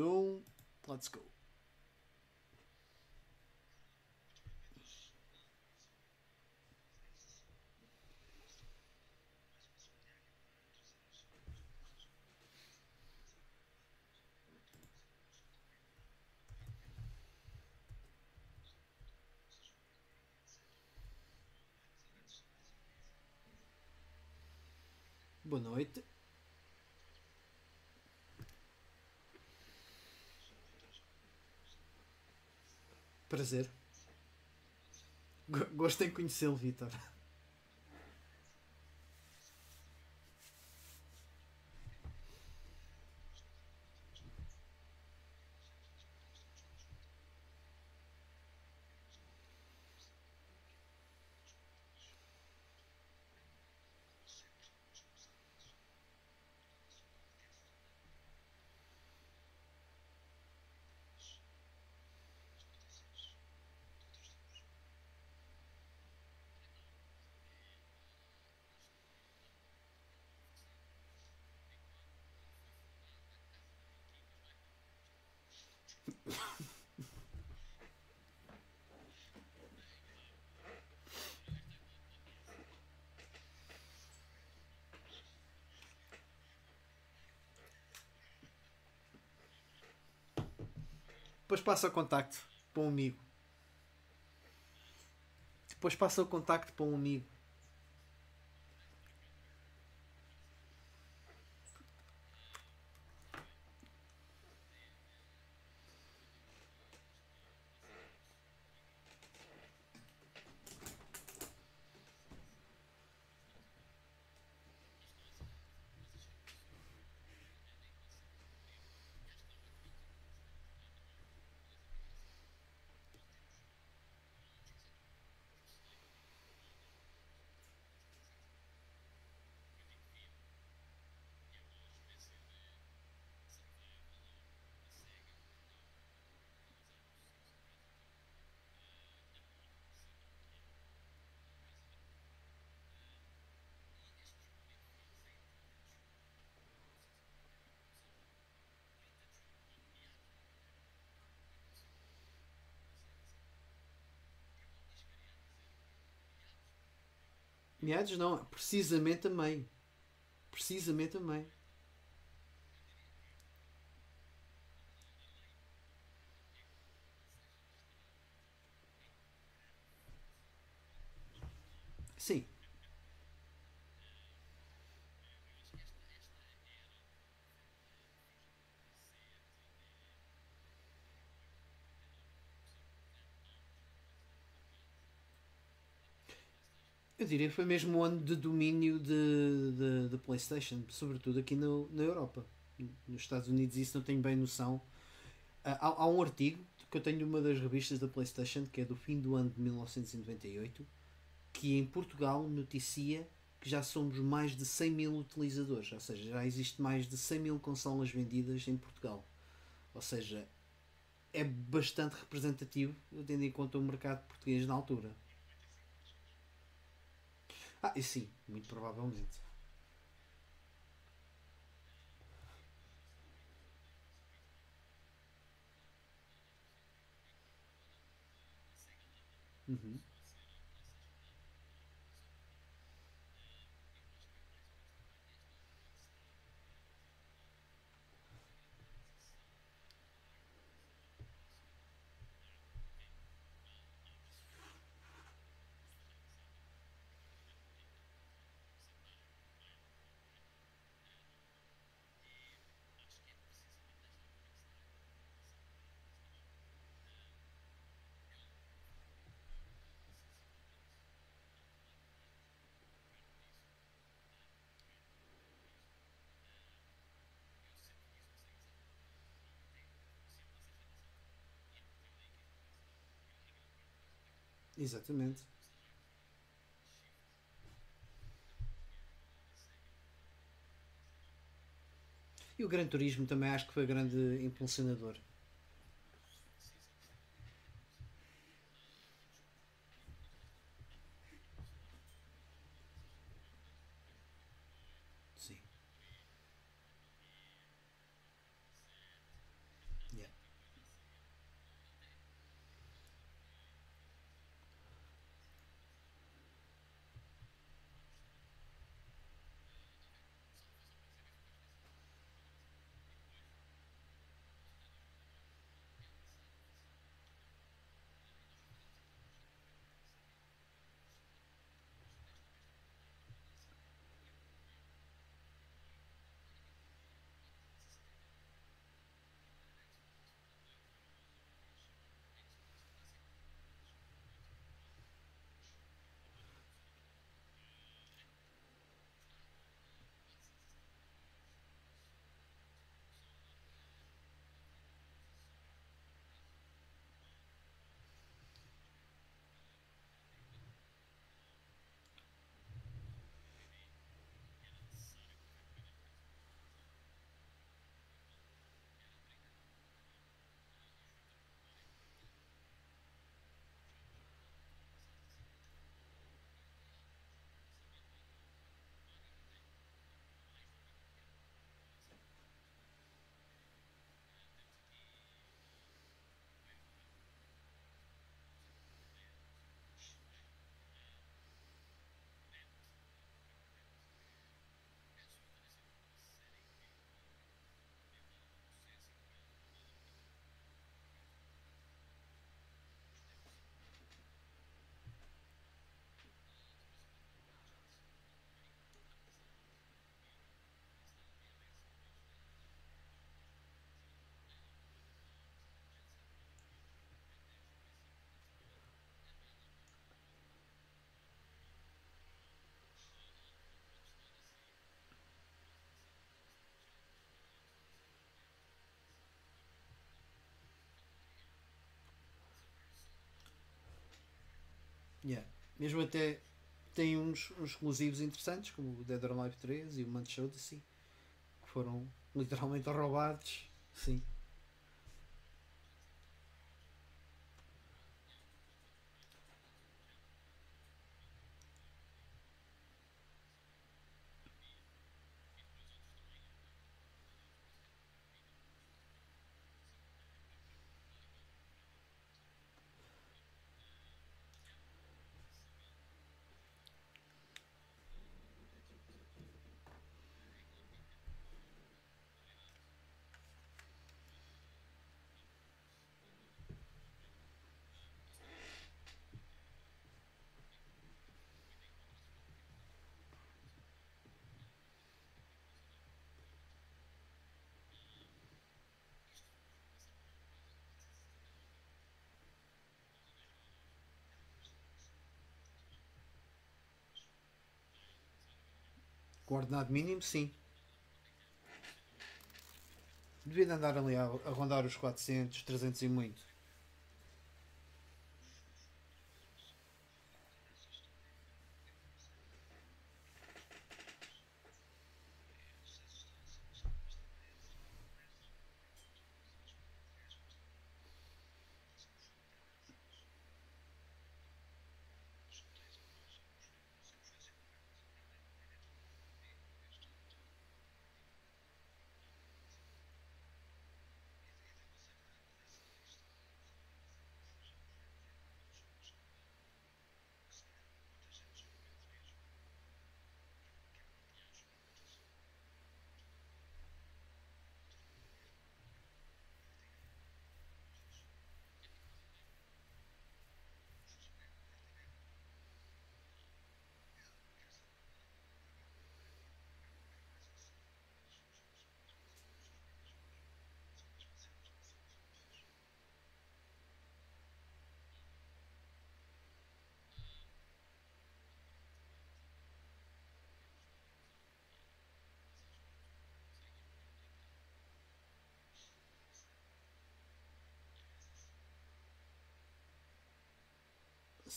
um, let's go. Boa noite. Prazer. Go- Gosto em conhecê-lo, Vitor. Depois passa o contacto para um amigo. Depois passa o contacto para um amigo. Não, precisamente a meio. Precisamente a meio. Sim. Eu diria que foi mesmo o ano de domínio de, de, de PlayStation, sobretudo aqui no, na Europa. Nos Estados Unidos isso não tenho bem noção. Ah, Há, há um artigo que eu tenho numa das revistas da PlayStation, que é do fim do ano de 1998, que em Portugal noticia que já somos mais de 100 mil utilizadores, ou seja, já existe mais de 100 mil consolas vendidas em Portugal. Ou seja, é bastante representativo, tendo em conta o mercado português na altura. Ah, e sim, muito provavelmente. Uhum. Exatamente. E o Gran Turismo também acho que foi grande impulsionador. Yeah. Mesmo até tem uns, uns exclusivos interessantes, como o Dead or Alive 3 e o Manch Odyssey, que foram literalmente roubados. Sim. Coordenado mínimo, sim. Devia de andar ali a, a rondar os 400, 300 e muito.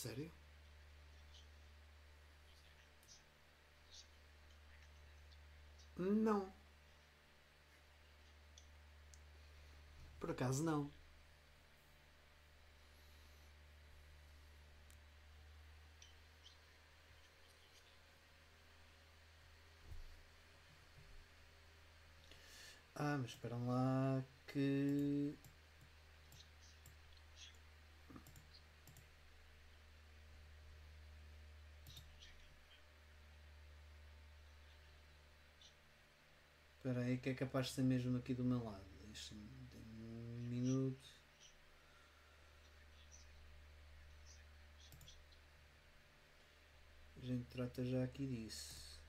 Sério? Não. Por acaso não. Ah, mas esperam lá que. Espera aí que é capaz de ser mesmo aqui do meu lado. Deixa-me um minuto. A gente trata já aqui disso.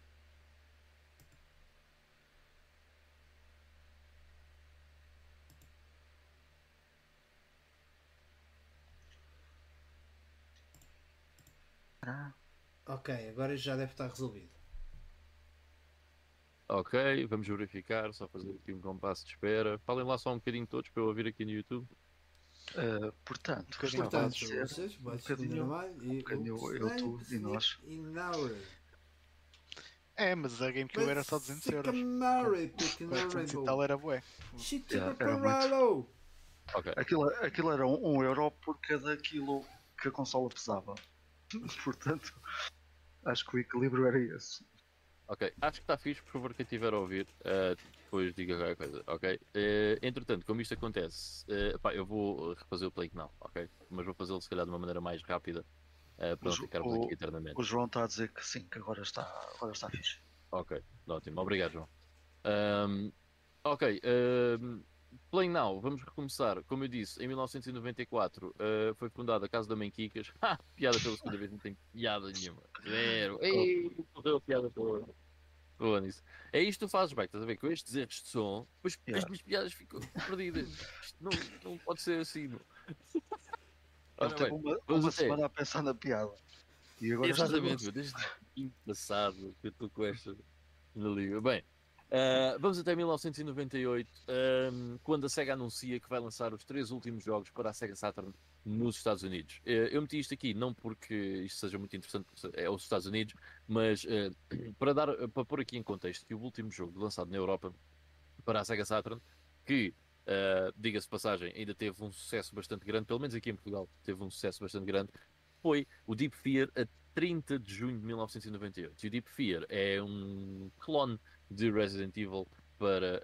Ah, Ok, agora já deve estar resolvido. Ok, vamos verificar, só fazer aqui um compasso de espera. Falem lá só um bocadinho todos para eu ouvir aqui no YouTube. eh, portanto, bocadinho gostava Portanto, de dizer vocês, vai bocadinho-. E bocadinho o eu, tu e nós. É, mas a GameCube era só 200 euros. Murray, picking 400 e tal era bué. Shit Yeah, era muito. paralo. Ok, Aquilo, aquilo era um, um euro por cada quilo que a consola pesava. Portanto, acho que o equilíbrio era esse. Ok. Acho que está fixe, por favor, quem estiver a ouvir, eh, depois diga qualquer coisa, ok? Eh, entretanto, como isto acontece, eh, pá, eu vou refazer o play não, ok? Mas vou fazê-lo se calhar de uma maneira mais rápida eh, para não o- ficarmos o- aqui eternamente. O João está a dizer que sim, que agora está, agora está fixe. Ok, ótimo. Obrigado, João. Ahm, ok, Play Now, vamos recomeçar. Como eu disse, em 1994 ah, foi fundada a Casa da Mãe Kikas. Piada pela segunda vez, não tem piada nenhuma. Zero. Ei, correu a piada toda. Boa nisso. É isto que tu fazes, bem, estás a ver? Com estes erros de som, depois as minhas piadas ficam perdidas. Isto não, não pode ser assim. Não. Ora bem, uma, uma semana a pensar na piada. E agora Exatamente, meu, desde o passado que eu estou com esta na liga. Bem, Uh, vamos até 1998, um, quando a SEGA anuncia que vai lançar os três últimos jogos para a SEGA Saturn nos Estados Unidos. Uh, eu meti isto aqui não porque isto seja muito interessante, é os Estados Unidos, mas uh, para, dar, para pôr aqui em contexto que o último jogo lançado na Europa para a SEGA Saturn, que, diga-se passagem, ainda teve um sucesso bastante grande, pelo menos aqui em Portugal, teve um sucesso bastante grande, foi o Deep Fear a 30 de junho de 1998. E o Deep Fear é um clone de Resident Evil para,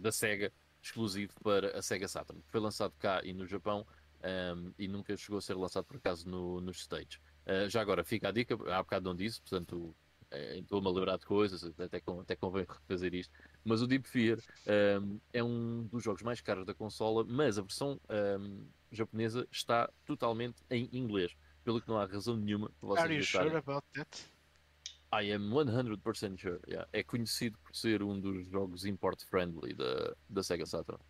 da Sega, exclusivo para a Sega Saturn. Foi lançado cá e no Japão um, e nunca chegou a ser lançado por acaso no, nos States. Uh, já agora fica a dica, há bocado não disse, portanto é, estou-me a lembrar de coisas, até, até convém refazer isto. Mas o Deep Fear um, é um dos jogos mais caros da consola, mas a versão um, japonesa está totalmente em inglês, pelo que não há razão nenhuma para vocês Are you sure about that? I am 100% sure. Yeah. É conhecido por ser um dos jogos import-friendly da, da Sega Saturn.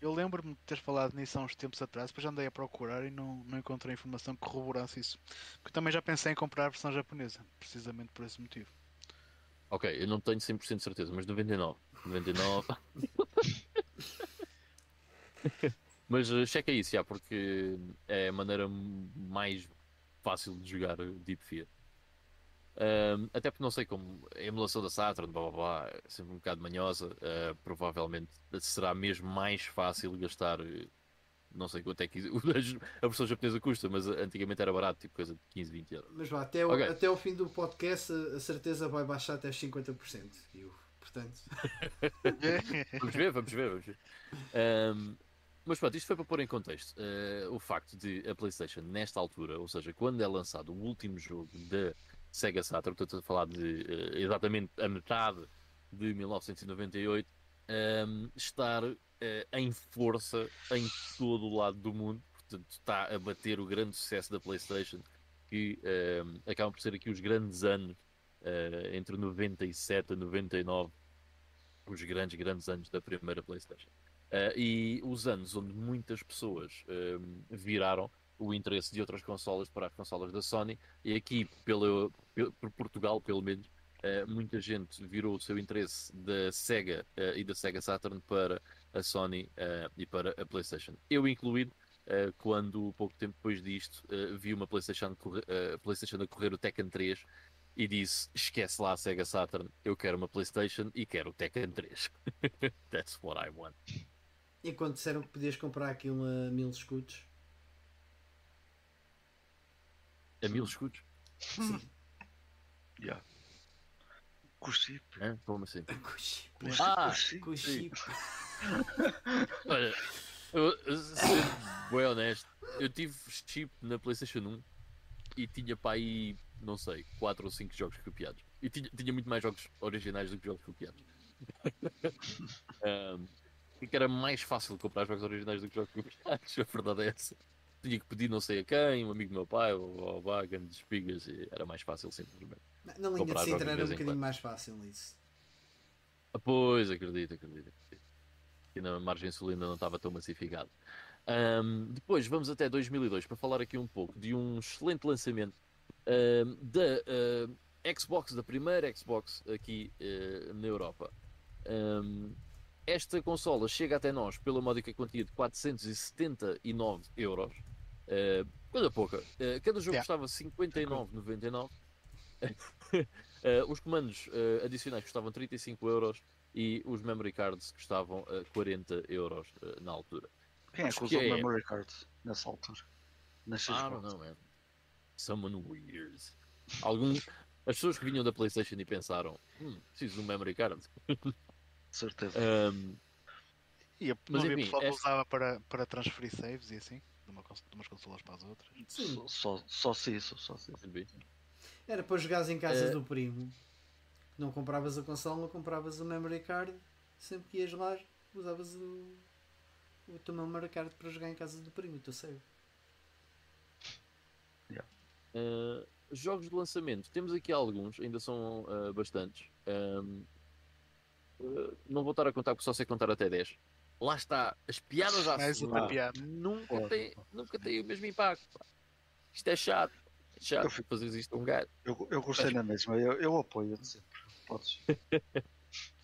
Eu lembro-me de ter falado nisso há uns tempos atrás, depois já andei a procurar e não, não encontrei informação que corroborasse isso. Porque também já pensei em comprar a versão japonesa, precisamente por esse motivo. Ok, eu não tenho 100% de certeza, mas 99. 99. mas uh, checa isso, já, porque é a maneira mais fácil de jogar Deep Fear. Um, até porque não sei como a emulação da Saturn, blá blá blá, é sempre um bocado manhosa. Uh, provavelmente será mesmo mais fácil gastar. Não sei quanto é que a versão japonesa custa, mas antigamente era barato, tipo coisa de 15, 20 euros. Mas vá, até, okay. o, até o fim do podcast a certeza vai baixar até 50%. Eu, portanto. vamos ver, vamos ver, vamos ver. Um, mas pronto, isto foi para pôr em contexto uh, o facto de a PlayStation, nesta altura, ou seja, quando é lançado o último jogo da Sega Saturn, estou a falar de uh, exatamente a metade de 1998, um, ehm, estar uh, em força em todo o lado do mundo, portanto está a bater o grande sucesso da PlayStation, que um, ehm, acabam por ser aqui os grandes anos, uh, entre 97 e 99, os grandes, grandes anos da primeira PlayStation. e os anos onde muitas pessoas ehm, viraram o interesse de outras consolas para as consolas da Sony e aqui pelo, por Portugal pelo menos uh, muita gente virou o seu interesse da Sega uh, e da Sega Saturn para a Sony uh, e para a PlayStation. Eu incluído quando pouco tempo depois disto vi uma PlayStation, PlayStation a correr o Tekken 3 e disse esquece lá a Sega Saturn, eu quero uma PlayStation e quero o Tekken 3. That's what I want. E quando disseram que podias comprar aquilo a mil escudos A mil escudos? Sim. Yeah. Com chip. É? Como assim? Com chip. Ah, com chip. Olha, eu, ser bem honesto, eu tive chip na PlayStation 1 e tinha para aí, não sei, 4 ou 5 jogos copiados. E tinha, tinha muito mais jogos originais do que jogos copiados. um, porque era mais fácil comprar jogos originais do que jogos copiados, a verdade é essa tinha que pedir não sei a quem, um amigo do meu pai, ou Vagan de espigas, e era mais fácil simplesmente. Na linha de Sintra era um bocadinho mais fácil isso. Ah, pois, acredito, acredito. acredito. E na margem sul ainda não estava tão massificado. Um, depois vamos até 2002 para falar aqui um pouco de um excelente lançamento um, da uh, Xbox, da primeira Xbox aqui uh, na Europa. Um, esta consola chega até nós pela módica quantia de 479 euros. Uh, coisa pouca. Uh, cada jogo yeah. custava 59,99. uh, os comandos uh, adicionais custavam 35 euros e os memory cards custavam uh, 40 euros na altura. Quem é que usou é... memory cards nessa altura? Nessa ah, não, não, man. Someone weird. Algum... As pessoas que vinham da PlayStation e pensaram: hum, preciso de um memory card. certeza. Um, e a, mas, enfim, pessoal esta... usava para, para transferir saves e assim, de, uma, de umas consolas para as outras. Sim. Só, só, só se isso, só se isso. Era para jogares em casas é... do primo. Não compravas a consola, compravas o memory card. Sempre que ias lá, usavas o, o teu memory card para jogar em casa do primo, o teu save. Yeah. Uh, jogos de lançamento, temos aqui alguns, ainda são uh, bastantes. Um, uh, não vou estar a contar porque só sei contar até 10 lá está, as piadas à Mais uma piada. Nunca, tem, nunca tem o mesmo impacto. Pá. Isto é chato. É chato eu fico, fazer isto a um gajo. Eu, eu gostei na mesma, eu, eu apoio-te sempre. Podes.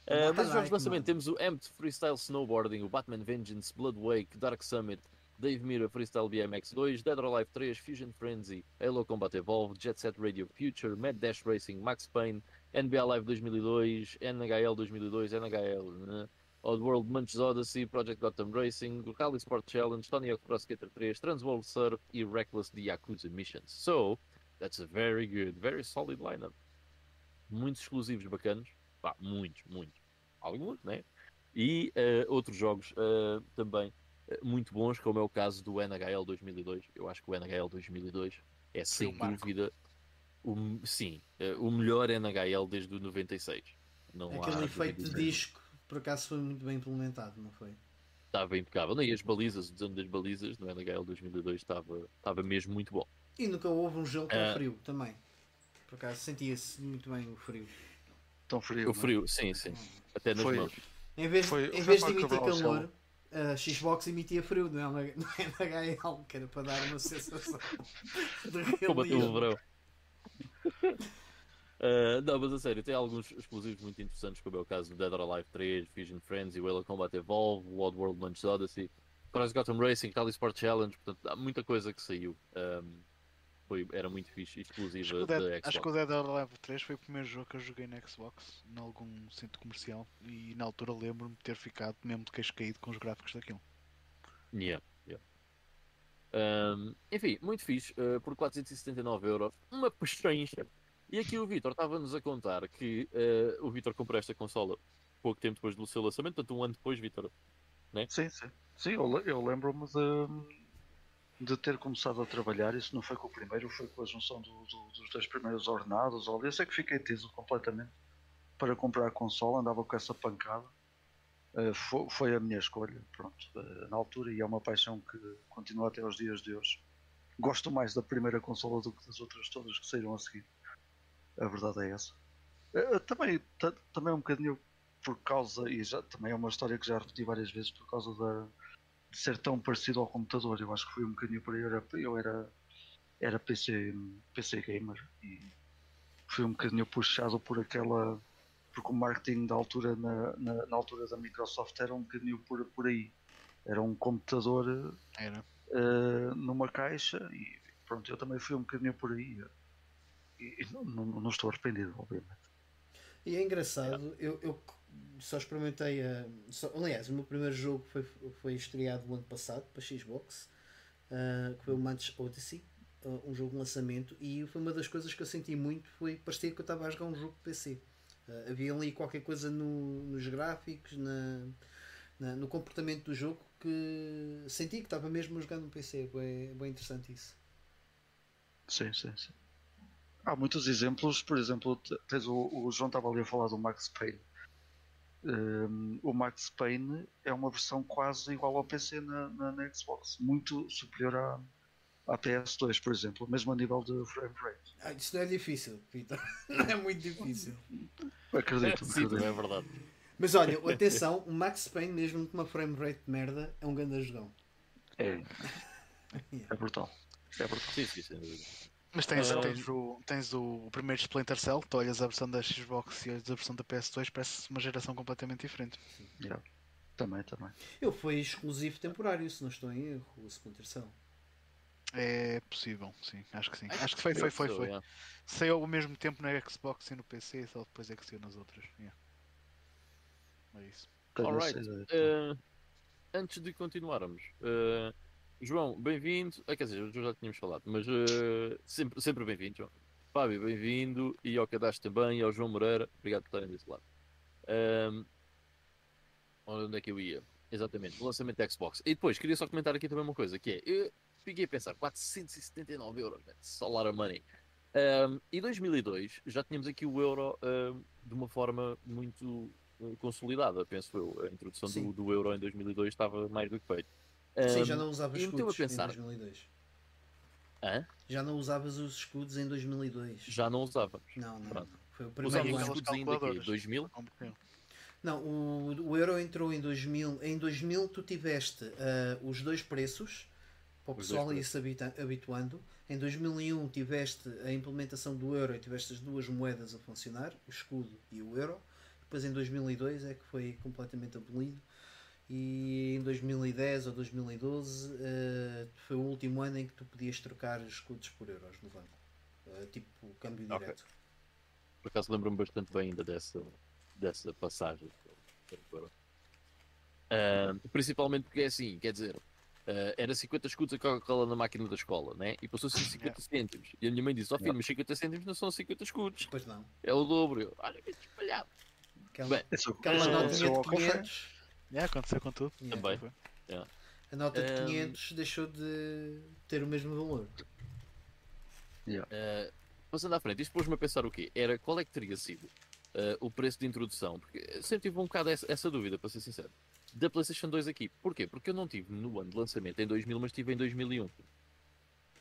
Uh, Mata mas os jogos de lançamento temos o Amped Freestyle Snowboarding, o Batman Vengeance, Blood Wake, Dark Summit, Dave Mira Freestyle BMX 2, Dead or Alive 3, Fusion Frenzy, Halo Combat Evolved, Jet Set Radio Future, Mad Dash Racing, Max Payne, NBA Live 2002, NHL 2002, NHL, né? Oddworld Munch's Odyssey, Project Gotham Racing, Rally Sport Challenge, Tony Hawk Pro Skater 3, Transworld Surf e Reckless The Yakuza Missions. So, that's a very good, very solid lineup. Muitos exclusivos bacanos. Pá, muitos, muitos. Alguns, né? E eh, outros jogos eh, também eh, muito bons, como é o caso do NHL 2002. Eu acho que o NHL 2002 é sem dúvida o, sim, o melhor NHL desde o 96. Não Aquele efeito de disco, por acaso, foi muito bem implementado, não foi? Estava impecável. E as balizas, o desenho das balizas no NHL 2002 estava, estava mesmo muito bom. E nunca houve um gelo tão Ah. frio também. Por acaso sentia-se muito bem o frio. Tão frio. O não é? frio, sim, sim. Até nas Foi- mãos. Em vez, Foi- em vez de emitir calor, a Xbox emitia frio no L- no NHL, que era para dar uma sensação de Combateu o verão. Uh, não, mas a sério, tem alguns explosivos muito interessantes, como é o caso do Dead or Alive 3, Fusion Frenzy, Whale Combat Evolve, World World Munch Odyssey, Cross Gotham Racing, Rally Sport Challenge, portanto, há muita coisa que saiu. Um, foi, era muito fixe exclusiva da Xbox. acho que o Dead or Alive 3 foi o primeiro jogo que eu joguei na Xbox, em algum centro comercial, e na altura lembro-me de ter ficado mesmo de queixo caído com os gráficos daquilo. Yeah, yeah. Um, enfim, muito fixe, uh, por 479 euros, uma pechincha. E aqui o Vitor estava-nos a contar que uh, o Vitor comprou esta consola pouco tempo depois do seu lançamento, portanto um ano depois, Vitor. Sim, sim. Sim, eu, eu lembro-me de, de ter começado a trabalhar. Isso não foi com o primeiro, foi com a junção do- do- dos dois primeiros ordenados. Olha, eu sei que fiquei teso completamente para comprar a consola, andava com essa pancada. Eh, fo- foi, a minha escolha, pronto, eh, na altura, e é uma paixão que continua até aos dias de hoje. Gosto mais da primeira consola do que das outras todas que saíram a seguir. A verdade é essa. Eh, também, ta- também um bocadinho por causa, e já, também é uma história que já repeti várias vezes, por causa da, de ser tão parecido ao computador. Eu acho que foi um bocadinho por aí. Eu era, eu era, era PC, PC gamer e fui um bocadinho puxado por aquela. Porque o marketing da altura, na, na, na altura da Microsoft, era um bocadinho por, por aí. Era um computador Era. eh, numa caixa e pronto, eu também fui um bocadinho por aí. Não, não, estou arrependido, obviamente. E é engraçado, eu, eu só experimentei a. Só, aliás, o meu primeiro jogo foi, foi estreado no ano passado para Xbox, ah, que foi o Manch Odyssey, ah, um jogo de lançamento, e foi uma das coisas que eu senti muito, foi parecia que eu estava a jogar um jogo de PC. Ah, havia ali qualquer coisa no, nos gráficos, na, na- no comportamento do jogo que senti que estava mesmo a jogar no PC. É bem interessante isso. Sim, sim, sim. Há muitos exemplos, por exemplo, tens o, o João estava ali a falar do Max Payne. Um, o Max Payne é uma versão quase igual ao PC na, na, na Xbox, muito superior à, à PS2, por exemplo, mesmo a nível de frame rate. Ah, isso não é difícil, Peter. Não é muito difícil. Acredito, Sim, acredito. é verdade. Mas olha, atenção, o Max Payne, mesmo com uma frame rate de merda, é um grande jogão. É, é brutal. É brutal. Sim, sim, dúvida. Mas tens, Ah, tens, o, tens o, o primeiro Splinter Cell, tu olhas a versão da Xbox e olhas a versão da PS2, parece uma geração completamente diferente. Yeah. Também, também. Ele foi exclusivo temporário, se não estou em erro, o Splinter Cell. É possível, sim, acho que sim. Acho que foi, foi, foi, foi. Yeah. Saiu ao mesmo tempo na Xbox e no PC, e só depois é que saiu nas outras. Yeah. É isso. Alright. Uh, antes de continuarmos, uh, João, bem-vindo. Ah, quer dizer, já tínhamos falado, mas uh, sempre, sempre bem-vindo, João. Fábio, bem-vindo. E ao Cadastro também, e ao João Moreira, obrigado por estarem desse lado. Um, onde é que eu ia? Exatamente, o lançamento da Xbox. E depois, queria só comentar aqui também uma coisa, que é, eu fiquei a pensar, 479 euros, man, solar money. Um, e 2002, já tínhamos aqui o euro um, de uma forma muito uh, consolidada, penso eu. A introdução do, do euro em 2002 estava mais do que feito. Sim, Um, já não usavas a escudos pensar. em 2002. hã? Já não usavas os escudos em 2002. Já não usávamos. Não, não. Pronto. não. Foi o primeiro os aquelas ano. escudos ainda aqui, calculadoras. 2000? Como que- Não, o, o euro entrou em 2000. Em 2000 tu tiveste ah, os dois preços para o Os pessoal dois ir se habituando. Em 2001 tiveste a implementação do euro e tiveste as duas moedas a funcionar, o escudo e o euro. depois em 2002 é que foi completamente abolido e em 2010 ou 2012 uh, foi o último ano em que tu podias trocar escudos por euros no banco, uh, tipo câmbio Ok. direto. Por acaso lembro-me bastante bem ainda dessa, dessa passagem. Ah, principalmente porque é assim, quer dizer, ah, era 50 escudos a Coca-Cola na máquina da escola, né? E passou-se a 50 cêntimos. E a minha mãe disse: Ó filho, mas 50 cêntimos não são 50 escudos, Pois não. é o dobro. Olha que espalhado. Aquela, Bem, Isso, aquela notinha aconteceu de ao café. 500, É, aconteceu com tudo. yeah, Também. Foi. a nota de Ehm, 500 deixou de ter o mesmo valor. Uh, passando à frente, isto pôs-me a pensar o quê? Era qual é que teria sido uh, o preço de introdução? Porque sempre tive um bocado essa, essa dúvida, para ser sincero. Da PlayStation 2 aqui. Porquê? Porque eu não tive no ano de lançamento em 2000, mas tive em 2001.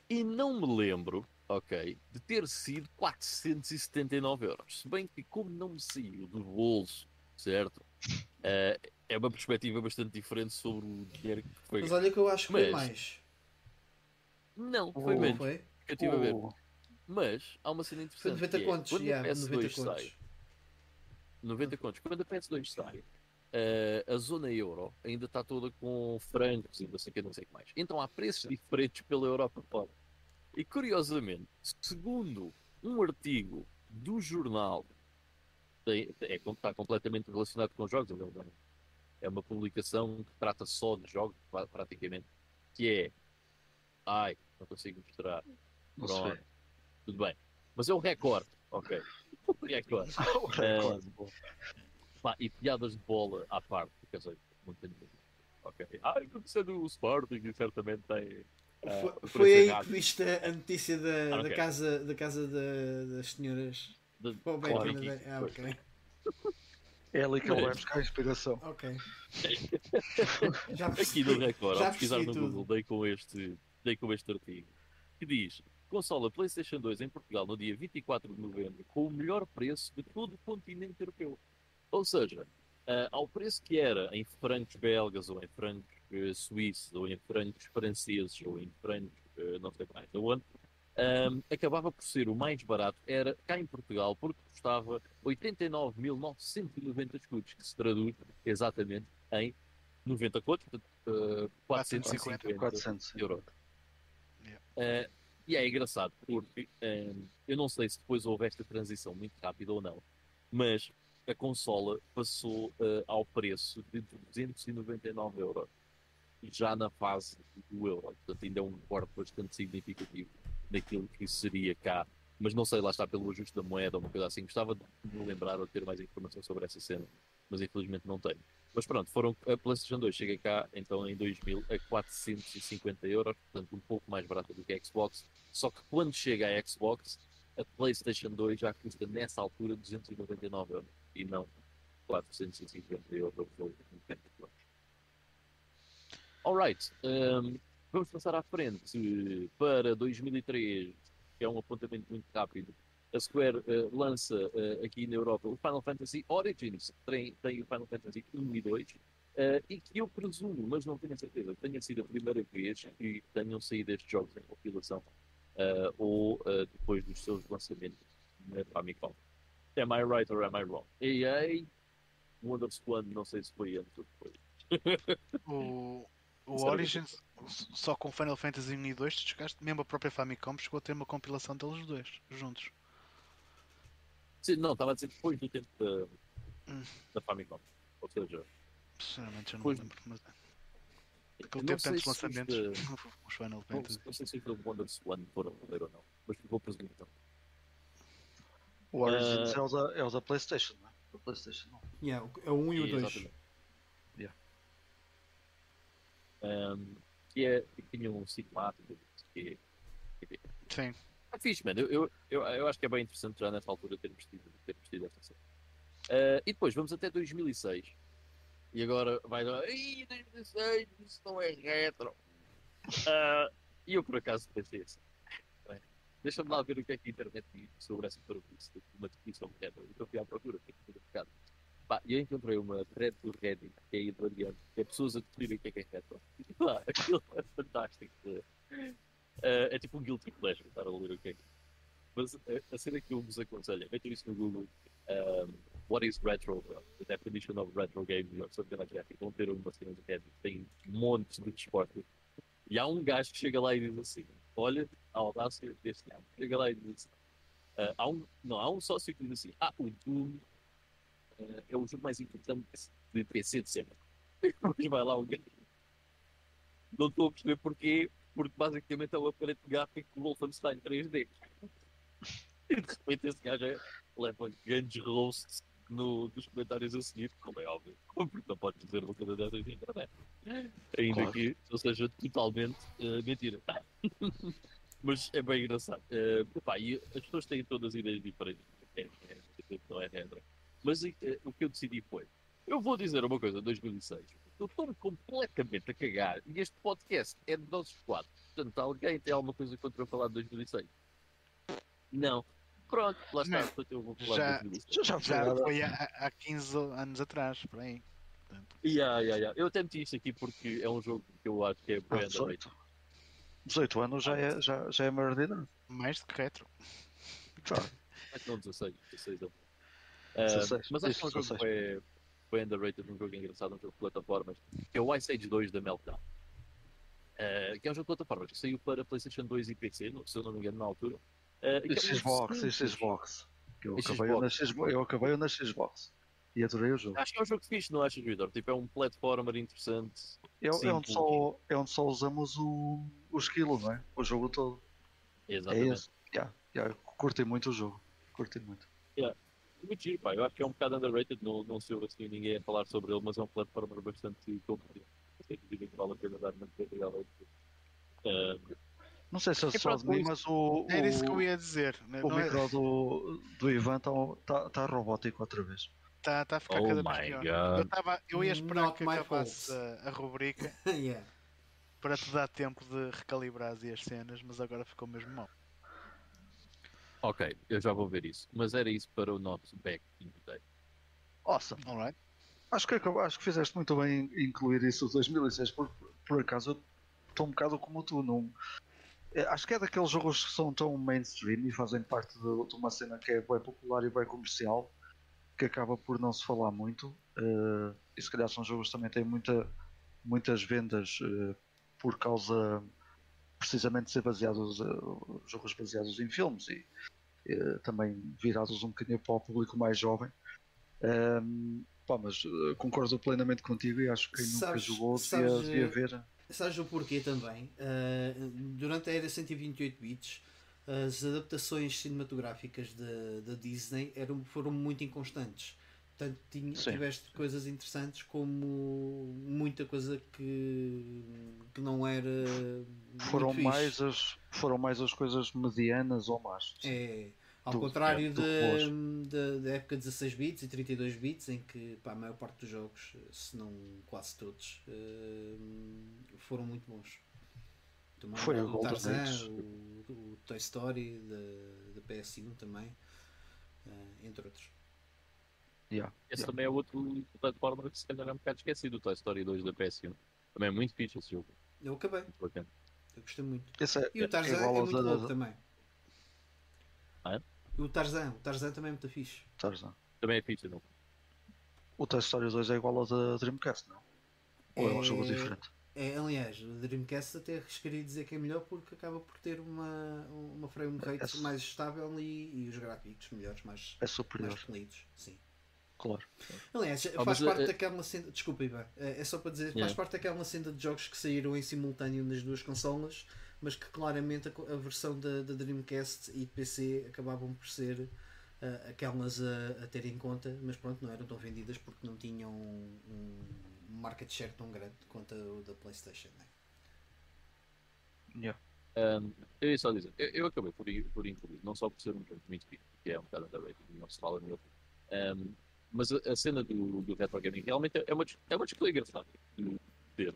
E não me lembro, ok, de ter sido 479 euros. Se bem que, como não me saiu do bolso, certo? Uh, é uma perspectiva bastante diferente sobre o dinheiro que foi. Mas olha que eu acho que foi Mas- mais. Não, foi Oh, menos. Foi? que eu estive a ver. Mas há uma cena Foi interessante. 90 que é, contos, quando yeah, a PS2 90 sai, contos. 90 contos. Quando a PS2 sai, eh, a zona euro ainda está toda com francos e não sei o que, não sei o que mais. Então há preços diferentes pela Europa fora. E curiosamente, segundo um artigo do jornal, tem- é, está completamente relacionado com jogos, é uma- é publicação que trata só de jogos, pra- praticamente, que é. Ai, não consigo mostrar. Pronto, tudo bem. Mas é o recorde, ok. O recorde. O recorde, bom. Pá, e piadas de bola à parte, quer dizer, não tenho dúvida. Ok. Ah, aconteceu no Sporting e certamente tem. ah, Foi, foi aí errado que viste a notícia da, Ah, da ok. casa, da casa da- das senhoras. de- Oh, bem, Claro. também da- ah, ok. É ali que ele vai buscar a inspiração. Ok. Já Aqui no Record, Já ao pesquisar no tudo. Google, dei com, este, dei com este artigo, que diz consola PlayStation 2 em Portugal no dia 24 de novembro com o melhor preço de todo o continente europeu. Ou seja, ah, ao preço que era em francos belgas, ou em francos eh, suíços, ou em francos franceses, ou em francos eh, não sei mais de onde, ahm, acabava por ser o mais barato, era cá em Portugal, porque custava 89.990 escudos, que se traduz exatamente em 90 contos, portanto, eh, 450 400. euros. Yeah. Eh, e é engraçado, porque eh, eu não sei se depois houve esta transição muito rápida ou não, mas a consola passou eh, ao preço de 299 euros, já na fase do euro. Portanto, ainda é um corte bastante significativo daquilo que seria cá. Mas não sei, lá está pelo ajuste da moeda ou uma coisa assim. Gostava de me lembrar ou de ter mais informação sobre essa cena, mas infelizmente não tenho. Mas pronto, foram, a PlayStation 2 chega cá então em 2000 a 450 euros, portanto um pouco mais barata do que a Xbox. Só que quando chega a Xbox, a PlayStation 2 já custa nessa altura 299 euros e não 450 euros. ou 50 euros. Alright, um, vamos passar à frente para 2003, que é um apontamento muito rápido. A Square eh, lança eh, aqui na Europa o Final Fantasy Origins, tem, tem o Final Fantasy 1 e 2, eh, e que eu presumo, mas não tenho certeza, tenha sido a primeira vez que tenham saído estes jogos em compilação ou depois dos seus lançamentos na Famicom. Am I right or am I wrong? EA, WonderSwan, não sei se foi antes ou depois. o Origins, só com Final Fantasy 1 e 2, tu chegaste, mesmo a própria Famicom chegou a ter uma compilação deles dois, juntos. Sim, não, estava a dizer depois do tempo da, Hum. da Famicom. Ou seja, Sinceramente, eu não Pois- lembro. Mas aquele não tempo sei tantos se os lançamentos, da- os Final Não, Fantasy. não sei se os da WonderSwan foram poder ou não, mas vou presumir então. O Origins Ah. é, o da, é o da PlayStation, não é? PlayStation não. Yeah, o- é o 1 e o 2. Exatamente. Yeah. Um, que é que tinha um cinemático que que- Sim, é fixe, mano. Eu, eu, eu, eu acho que é bem interessante já nessa altura termos tido, termos tido esta série. Ah, e depois vamos até 2006. E agora vai. Ih, 2006, isso não é retro. Ah, e eu por acaso pensei assim. Deixa-me lá ver o que é que a internet diz sobre essa de uma definição de retro. Então fui à procura, fiquei tudo mercado. Pá, eu encontrei uma thread do Reddit, que é hilariante, que é pessoas a definirem o que é que é retro. Pá, aquilo é fantástico. Ah, é tipo um guilty pleasure estar a ler o que é que é. Mas a, a cena que eu vos aconselho é metam isso no Google. Um, What is retro? The definition of retro games or something like that. E vão ter uma cena de Reddit, tem montes de desportos. E há um gajo que chega lá e diz assim: Olha, a audácia deste gajo. Chega lá e diz assim: ah, há um, Não, há um sócio que diz assim: Ah, o Doom é o jogo mais importante de PC de sempre. Depois vai lá um gajo. Não estou a perceber porquê, porque basicamente é o aparelho gráfico do Wolfenstein 3D. E de repente esse gajo é, leva grandes roasts no, nos comentários a seguir, como é óbvio, porque não podes dizer uma coisa dessas na internet. Ainda Claro. que não seja totalmente eh, mentira. Mas é bem engraçado. Eh, epá, e as pessoas têm todas ideias diferentes. É, é, não é regra. Mas eh, o que eu decidi foi: eu vou dizer uma coisa, 2006. Eu estou completamente a cagar e este podcast é de nossos quatro. Portanto, alguém tem alguma coisa contra eu falar de 2006? Não. Pronto, lá está. Não. Eu vou falar Já- de 2006. Já, já foi há, há 15 anos atrás, por aí. Portanto, Yeah, yeah, yeah. Eu até meti isto aqui porque é um jogo que eu acho que é Ah, bem 18. 18 anos já é, já, já é maior de idade. mais do que retro. Já. Mas não 16, 16 anos. 16, mas acho que é um isso, jogo bem, bem underrated, um jogo engraçado, um jogo de plataformas, que é o Ice Age 2 da Meltdown. Ah, que é um jogo de plataformas que saiu para PlayStation 2 e PC, no- se eu não me engano, na altura. É Isso muito Xbox, isso Xbox. Eu Isso acabei, na Xbox. Xbox. eu acabei na Xbox. E adorei o jogo. Acho que é um jogo fixe, não achas, Vitor? Tipo, é um platformer interessante. É, é, onde só, é onde só usamos o, o esquilo, não é? O jogo todo. É Exatamente. esse. Yeah, yeah, curti muito o jogo. Curti muito. Muito giro, pá. Eu acho que é um bocado underrated, não, não se ouve assim ninguém a falar sobre ele, mas é um platformer bastante completo. Sei que dizem que vale a pena dar uma legal. Uh, Não sei se é E só pronto, de mim, isso- mas o, Era isso que eu o, ia dizer. né? o Não é- micro do, do Ivan está tá, tá robótico outra vez. Tá, tá a ficar Oh cada vez pior. God. Eu, tava, eu ia esperar Not que acabasse a, a rubrica yeah. para te dar tempo de recalibrar as cenas, mas agora ficou mesmo mal. Ok, eu já vou ver isso. Mas era isso para o nosso back in the day. Awesome. Alright? Acho que, acho que fizeste muito bem em incluir isso de 2006, por, por acaso eu estou um bocado como tu. Não, é, acho que é daqueles jogos que são tão mainstream e fazem parte de, de uma cena que é bem popular e bem comercial que acaba por não se falar muito. eh, e se calhar são jogos que também têm muita, muitas vendas eh, por causa precisamente ser baseados, eh, jogos baseados em filmes e eh, também virados um bocadinho para o público mais jovem. Ehm, pá, mas eh, concordo plenamente contigo e acho que quem nunca Sabes- jogou devia, sabes, devia ver. Sabes o porquê também? Uh, durante a era 128 bits, as adaptações cinematográficas da da Disney eram, foram muito inconstantes. Portanto, tinha, tiveste coisas interessantes como muita coisa que, que não era. Foram fixe. mais, as, foram mais as coisas medianas ou más. É, ao Do- contrário é, da da época de 16 bits e 32 bits, em que pá, a maior parte dos jogos, se não quase todos, eh, foram muito bons. Também Foi o Tarzan, o, o Toy Story da, da PS1 também, eh, entre outros. Yeah, Esse yeah. também é outro platformer que se calhar é um bocado esquecido, o Toy Story 2 da PS1. Também é muito fixe esse jogo. Eu acabei, Muito bacana. eu gostei muito. Esse é, E o Tarzan é, igual ao muito da- louco também. Ah, é? E o Tarzan, o Tarzan também é muito fixe. Tarzan. Também é fixe, não? O Toy Story 2 é igual ao da Dreamcast, não? Ou é um É- jogo diferente? É, aliás, o Dreamcast até arriscaria dizer que é melhor porque acaba por ter uma, uma frame rate É- mais estável e, e os gráficos melhores, mais, É superior, mais polidos. Sim. Claro. Aliás, Ah, faz parte eh, daquela senda. Desculpa, Ivan, eh, é só para dizer, faz Yeah. parte daquela senda de jogos que saíram em simultâneo nas duas consolas, mas que claramente a, a versão da, da Dreamcast e de PC acabavam por ser eh, aquelas a, a ter em conta, mas pronto, não eram tão vendidas porque não tinham um, um market share tão grande quanto o da PlayStation. Né? Yeah. Um, eu ia só dizer, eu, eu acabei por, por incluir, não só por ser um jogo muito fixe, que é um bocado underrated, não se fala nele, um, mas a, a cena do, do retro gaming realmente é uma, é uma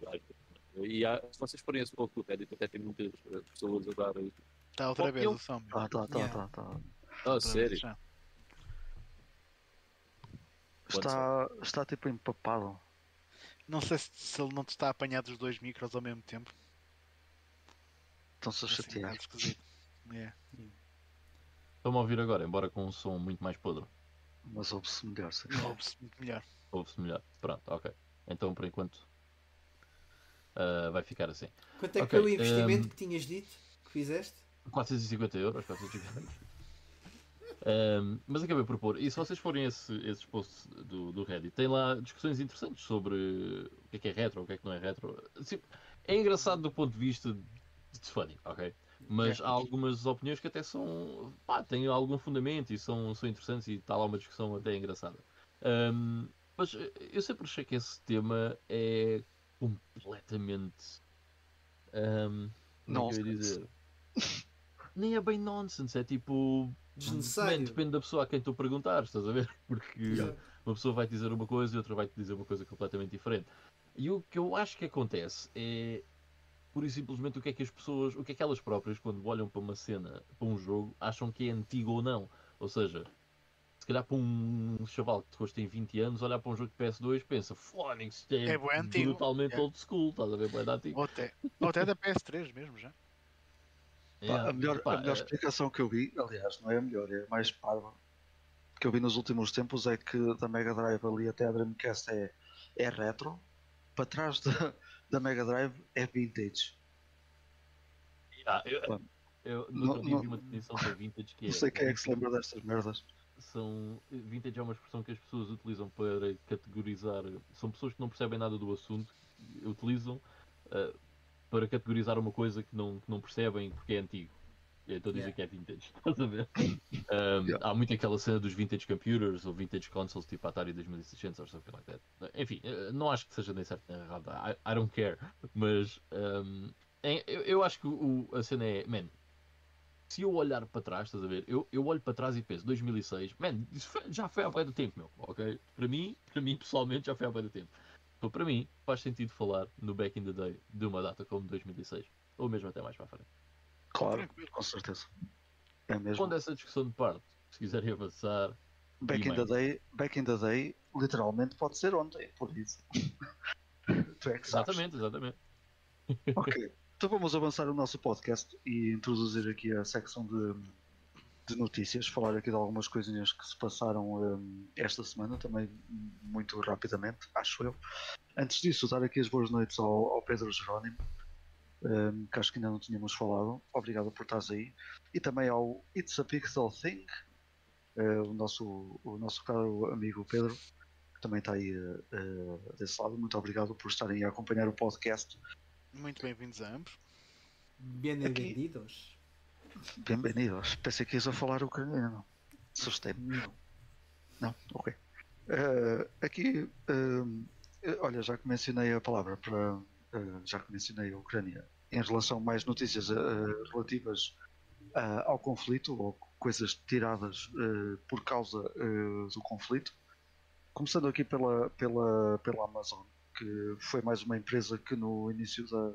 acho. E há, se vocês forem a esse pouco do Reddit, até tem muitas eh, pessoas a dar. Está outra vez o som. Ah, tá, tá, Yeah. tá, tá. Ah, vez sério? Está, está tipo empapado. Não sei se, se ele não te está a apanhar dos dois micros ao mesmo tempo. Estão-se a Assim, um chatear. Estão-me a ouvir agora, embora com um som muito mais podre. Mas houve-se melhor, sim. Ouve-se muito melhor. Ouve-se melhor. Pronto, ok. Então por enquanto ah, vai ficar assim. Quanto é que Ok, foi o investimento ehm, que tinhas dito? Que fizeste? 450 euros, 450 euros. Ahm, mas acabei por pôr, e se vocês forem a esse, esses posts do, do Reddit, tem lá discussões interessantes sobre o que é que é retro, o que é que não é retro. Assim, é engraçado do ponto de vista de funny, ok? Mas há algumas opiniões que até são. pá, têm algum fundamento e são, são interessantes e está lá uma discussão até engraçada. Ahm, mas eu sempre achei que esse tema é completamente. ahm, como é eu dizer? Nem é bem nonsense, é tipo. Desnecessário. Man, depende da pessoa a quem tu perguntares, estás a ver? Porque Yeah. uma pessoa vai te dizer uma coisa e outra vai te dizer uma coisa completamente diferente. E o que eu acho que acontece é pura e simplesmente o que é que as pessoas, o que é que elas próprias, quando olham para uma cena, para um jogo, acham que é antigo ou não. Ou seja, se calhar para um chaval que depois tem 20 anos, olhar para um jogo de PS2 pensa, Phonics, isto é, É bué antigo." brutalmente Yeah. old school, estás a ver? De antigo. Ou até, ou até da PS3 mesmo já. Pá, Yeah, a melhor, pá, a melhor eh, explicação que eu vi, aliás, não é a melhor, é a mais parva que eu vi nos últimos tempos é que da Mega Drive ali até a Dreamcast é, é retro, para trás da, da Mega Drive é vintage. ah, eu, eu não- nunca não- vi uma definição de vintage que é. Não sei quem é que se lembra destas merdas. são vintage é uma expressão que as pessoas utilizam para categorizar são pessoas que não percebem nada do assunto utilizam ah, para categorizar uma coisa que não, que não percebem porque é antigo e então dizem Yeah. que é vintage estás a ver Um, Yeah. há muito aquela cena dos vintage computers ou vintage consoles tipo Atari 2600 ou something like that enfim, eh, não acho que seja nem certo nem errado I, I don't care mas um, é- eu, eu acho que o, a cena é man, se eu olhar para trás, estás a ver? Eu, eu olho para trás e penso, 2006, man, isso foi- já foi há bem do tempo, meu, ok? Para mim, para mim pessoalmente, já foi há bem do tempo. Então, para mim, faz sentido falar no back in the day de uma data como 2006, ou mesmo até mais para a frente. Claro, com certeza. É mesmo. Quando essa discussão de parte, se quiserem avançar, Back in, the day, back in the day, literalmente pode ser ontem, por isso. tu é que sabes. exatamente, exatamente. Ok, então vamos avançar o nosso podcast e introduzir aqui a secção de, de notícias, falar aqui de algumas coisinhas que se passaram hum, esta semana, também muito rapidamente, acho eu. Antes disso, dar aqui as boas noites ao, ao Pedro Jerónimo, hum, que acho que ainda não tínhamos falado. Obrigado por estares aí. E também ao It's a Pixel Thing, eh, o, nosso, o nosso caro amigo Pedro, que também está aí eh, desse lado. Muito obrigado por estarem a acompanhar o podcast. Muito bem-vindos a ambos. Bem-vindos. Bem-vindos. Pensei que ias a falar ucraniano. Assustei-me. Não. Não, ok. Eh, aqui, eh, olha, já que mencionei a palavra para. eh, já que mencionei a Ucrânia, em relação a mais notícias eh, relativas ah, ao conflito ou coisas tiradas eh, por causa eh, do conflito. Começando aqui pela, pela, pela Amazon, que foi mais uma empresa que no início da,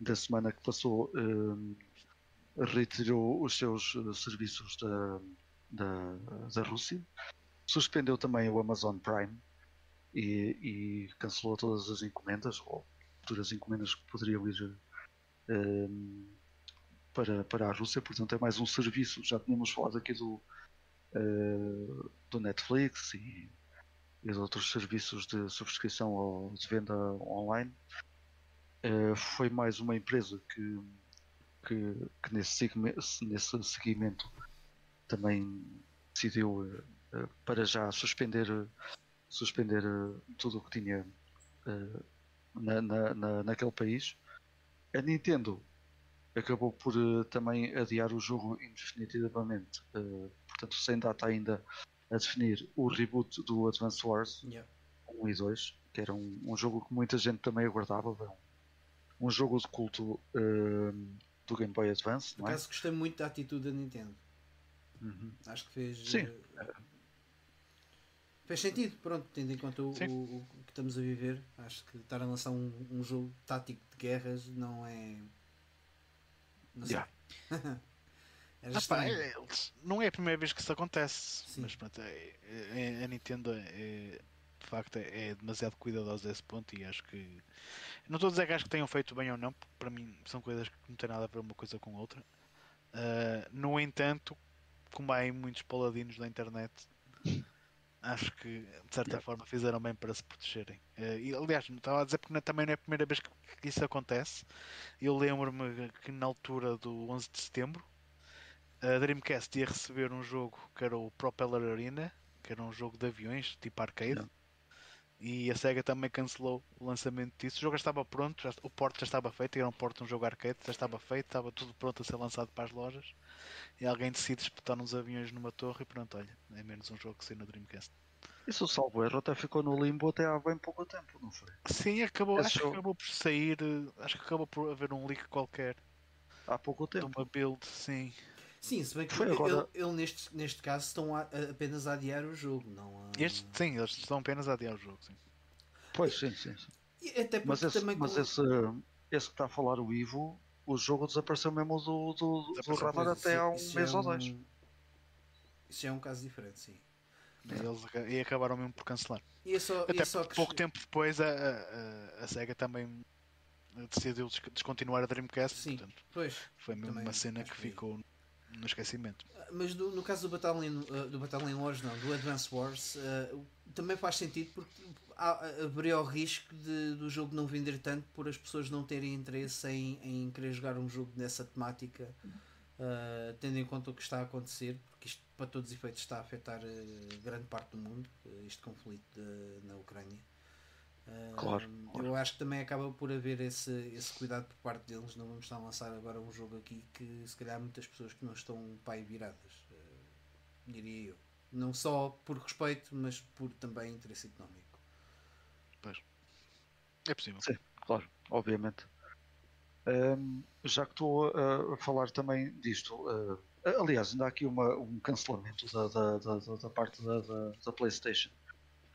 da semana que passou eh, retirou os seus eh, serviços da, da, da Rússia, suspendeu também o Amazon Prime e, e cancelou todas as encomendas ou futuras encomendas que poderiam ir eh, para, para a Rússia. Portanto, é mais um serviço. Já tínhamos falado aqui do, eh, do Netflix e, e de outros serviços de subscrição ou de venda online. Eh, foi mais uma empresa que, que, que nesse, nesse seguimento também decidiu eh, para já suspender, suspender tudo o que tinha na, na, na- naquele país. A Nintendo acabou por eh, também adiar o jogo indefinitivamente, eh, portanto, sem data ainda a definir o reboot do Advance Wars Yeah. 1 e 2, que era um, um jogo que muita gente também aguardava. um, um jogo de culto eh, do Game Boy Advance, Por é? acaso gostei muito da atitude da Nintendo. Uhum. Acho que fez. Sim. Fez sentido, pronto, tendo em conta o, o- o que estamos a viver. Acho que estar a lançar um, um jogo tático de guerras não é. Não sei. Yeah. Ah, pá, é- não é a primeira vez que isso acontece, Sim. mas pronto, é- é- a Nintendo é, de facto é, é demasiado cuidadosa a esse ponto e acho que não estou a dizer que acho que tenham feito bem ou não, porque para mim são coisas que não têm nada a ver uma coisa com outra. Ah, no entanto, como há muitos paladinos da internet Acho que de certa forma fizeram bem para se protegerem. Eh, e, aliás, não estava a dizer porque não- também não é a primeira vez que, isso acontece. Eu lembro-me que na altura do 11 de setembro a Dreamcast ia receber um jogo que era o Propeller Arena, que era um jogo de aviões tipo arcade. Yeah. E a SEGA também cancelou o lançamento disso. O jogo já estava pronto, já- o porte já estava feito, era um porte de um jogo arcade, já estava feito, estava tudo pronto a ser lançado para as lojas. E alguém decide espetar uns aviões numa torre e pronto, olha, é menos um jogo que saiu na Dreamcast. Isso, salvo erro, até ficou no limbo até há bem pouco tempo, não foi? Sim, acabou, Esse acho que jogo- acabou por sair, eh, acho que acabou por haver um leak qualquer Há pouco de tempo. uma build, sim. Sim, se bem que Foi ele, agora- ele neste, neste caso estão a- a- apenas a adiar o jogo, não a... Este, sim, eles estão apenas a adiar o jogo, sim. Pois, sim, sim. sim. E Até Mas, esse, também mas com- esse, esse que está a falar, o Ivo, o jogo desapareceu mesmo do, do, do radar até há um isso mês é ou dois. um- Isso é um caso diferente, sim. E, eles, e acabaram mesmo por cancelar. E é só, e Até é só porque pouco tempo depois a, a, a- a SEGA também decidiu des- descontinuar a Dreamcast, Sim, portanto pois. foi mesmo uma cena que que- ficou no esquecimento. Mas do- no caso do Battalion, uh, do Battalion Wars, não, do Advance Wars, uh, também faz sentido porque há, haveria o risco de, do jogo não vender tanto por as pessoas não terem interesse em, em querer jogar um jogo nessa temática, uh, tendo em conta o que está a acontecer, porque isto, para todos os efeitos, está a afetar uh, grande parte do mundo, uh, este conflito de- na Ucrânia. Uh, Claro, claro. Eu acho que também acaba por haver esse, esse cuidado por parte deles. Não vamos estar a lançar agora um jogo aqui que se calhar muitas pessoas que não estão pai viradas, uh, diria eu. Não só por respeito, mas por também interesse económico. É possível. Sim. Claro, obviamente. Ahm, já que estou a, a falar também disto, ah, aliás, ainda há aqui uma- um cancelamento da, da, da, da- da parte da, da, da PlayStation.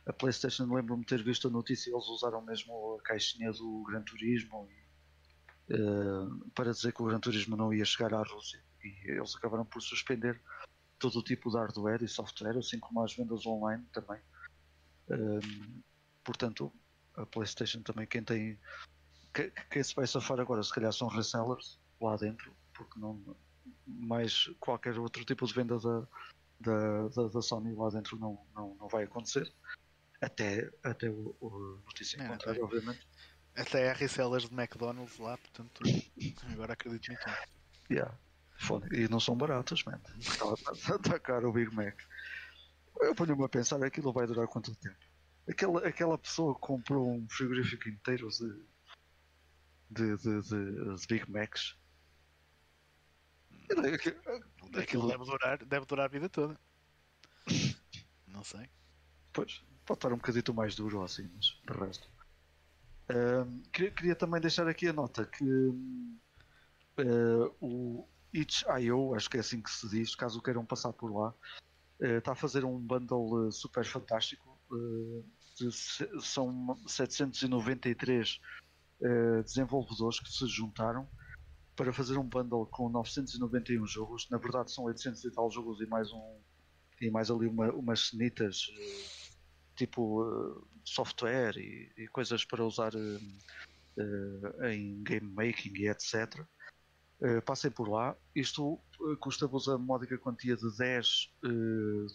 A PlayStation, lembro-me ter visto a notícia, eles usaram mesmo a caixinha do Gran Turismo e, ah, para dizer que o Gran Turismo não ia chegar à Rússia. E eles acabaram por suspender todo o tipo de hardware e software, assim como as vendas online também. Ahm, portanto, a PlayStation também, quem tem que- que- quem se vai safar agora se calhar são resellers lá dentro, porque não mais qualquer outro tipo de venda da, da, da, da Sony lá dentro não, não, não vai acontecer. Até, até o, o notícia É, contrária, até- obviamente. Até há resellers de McDonald's lá, portanto, agora acredito em tudo. Yeah. E não são baratas, man. Está tá caro o Big Mac. Eu ponho-me a pensar, aquilo vai durar quanto tempo? Aquela, aquela pessoa que comprou um frigorífico inteiro de, de, de, de, de Big Macs. Aquilo- Aquilo Aquilo, deve durar, deve durar a vida toda. Não sei. pois, pode estar um bocadito mais duro assim, mas de resto. Queria, queria também deixar aqui a nota que eh, o itch.io, acho que é assim que se diz, caso queiram passar por lá, eh, está a fazer um bundle eh, super fantástico. de se- são 793 eh, desenvolvedores que se juntaram para fazer um bundle com 991 jogos. Na verdade, são 800 e tal jogos e mais um e mais ali uma, umas cenitas tipo eh, software e, e coisas para usar eh, eh, em game making e etc. Passem por lá. Isto custa-vos a módica quantia de 10 eh,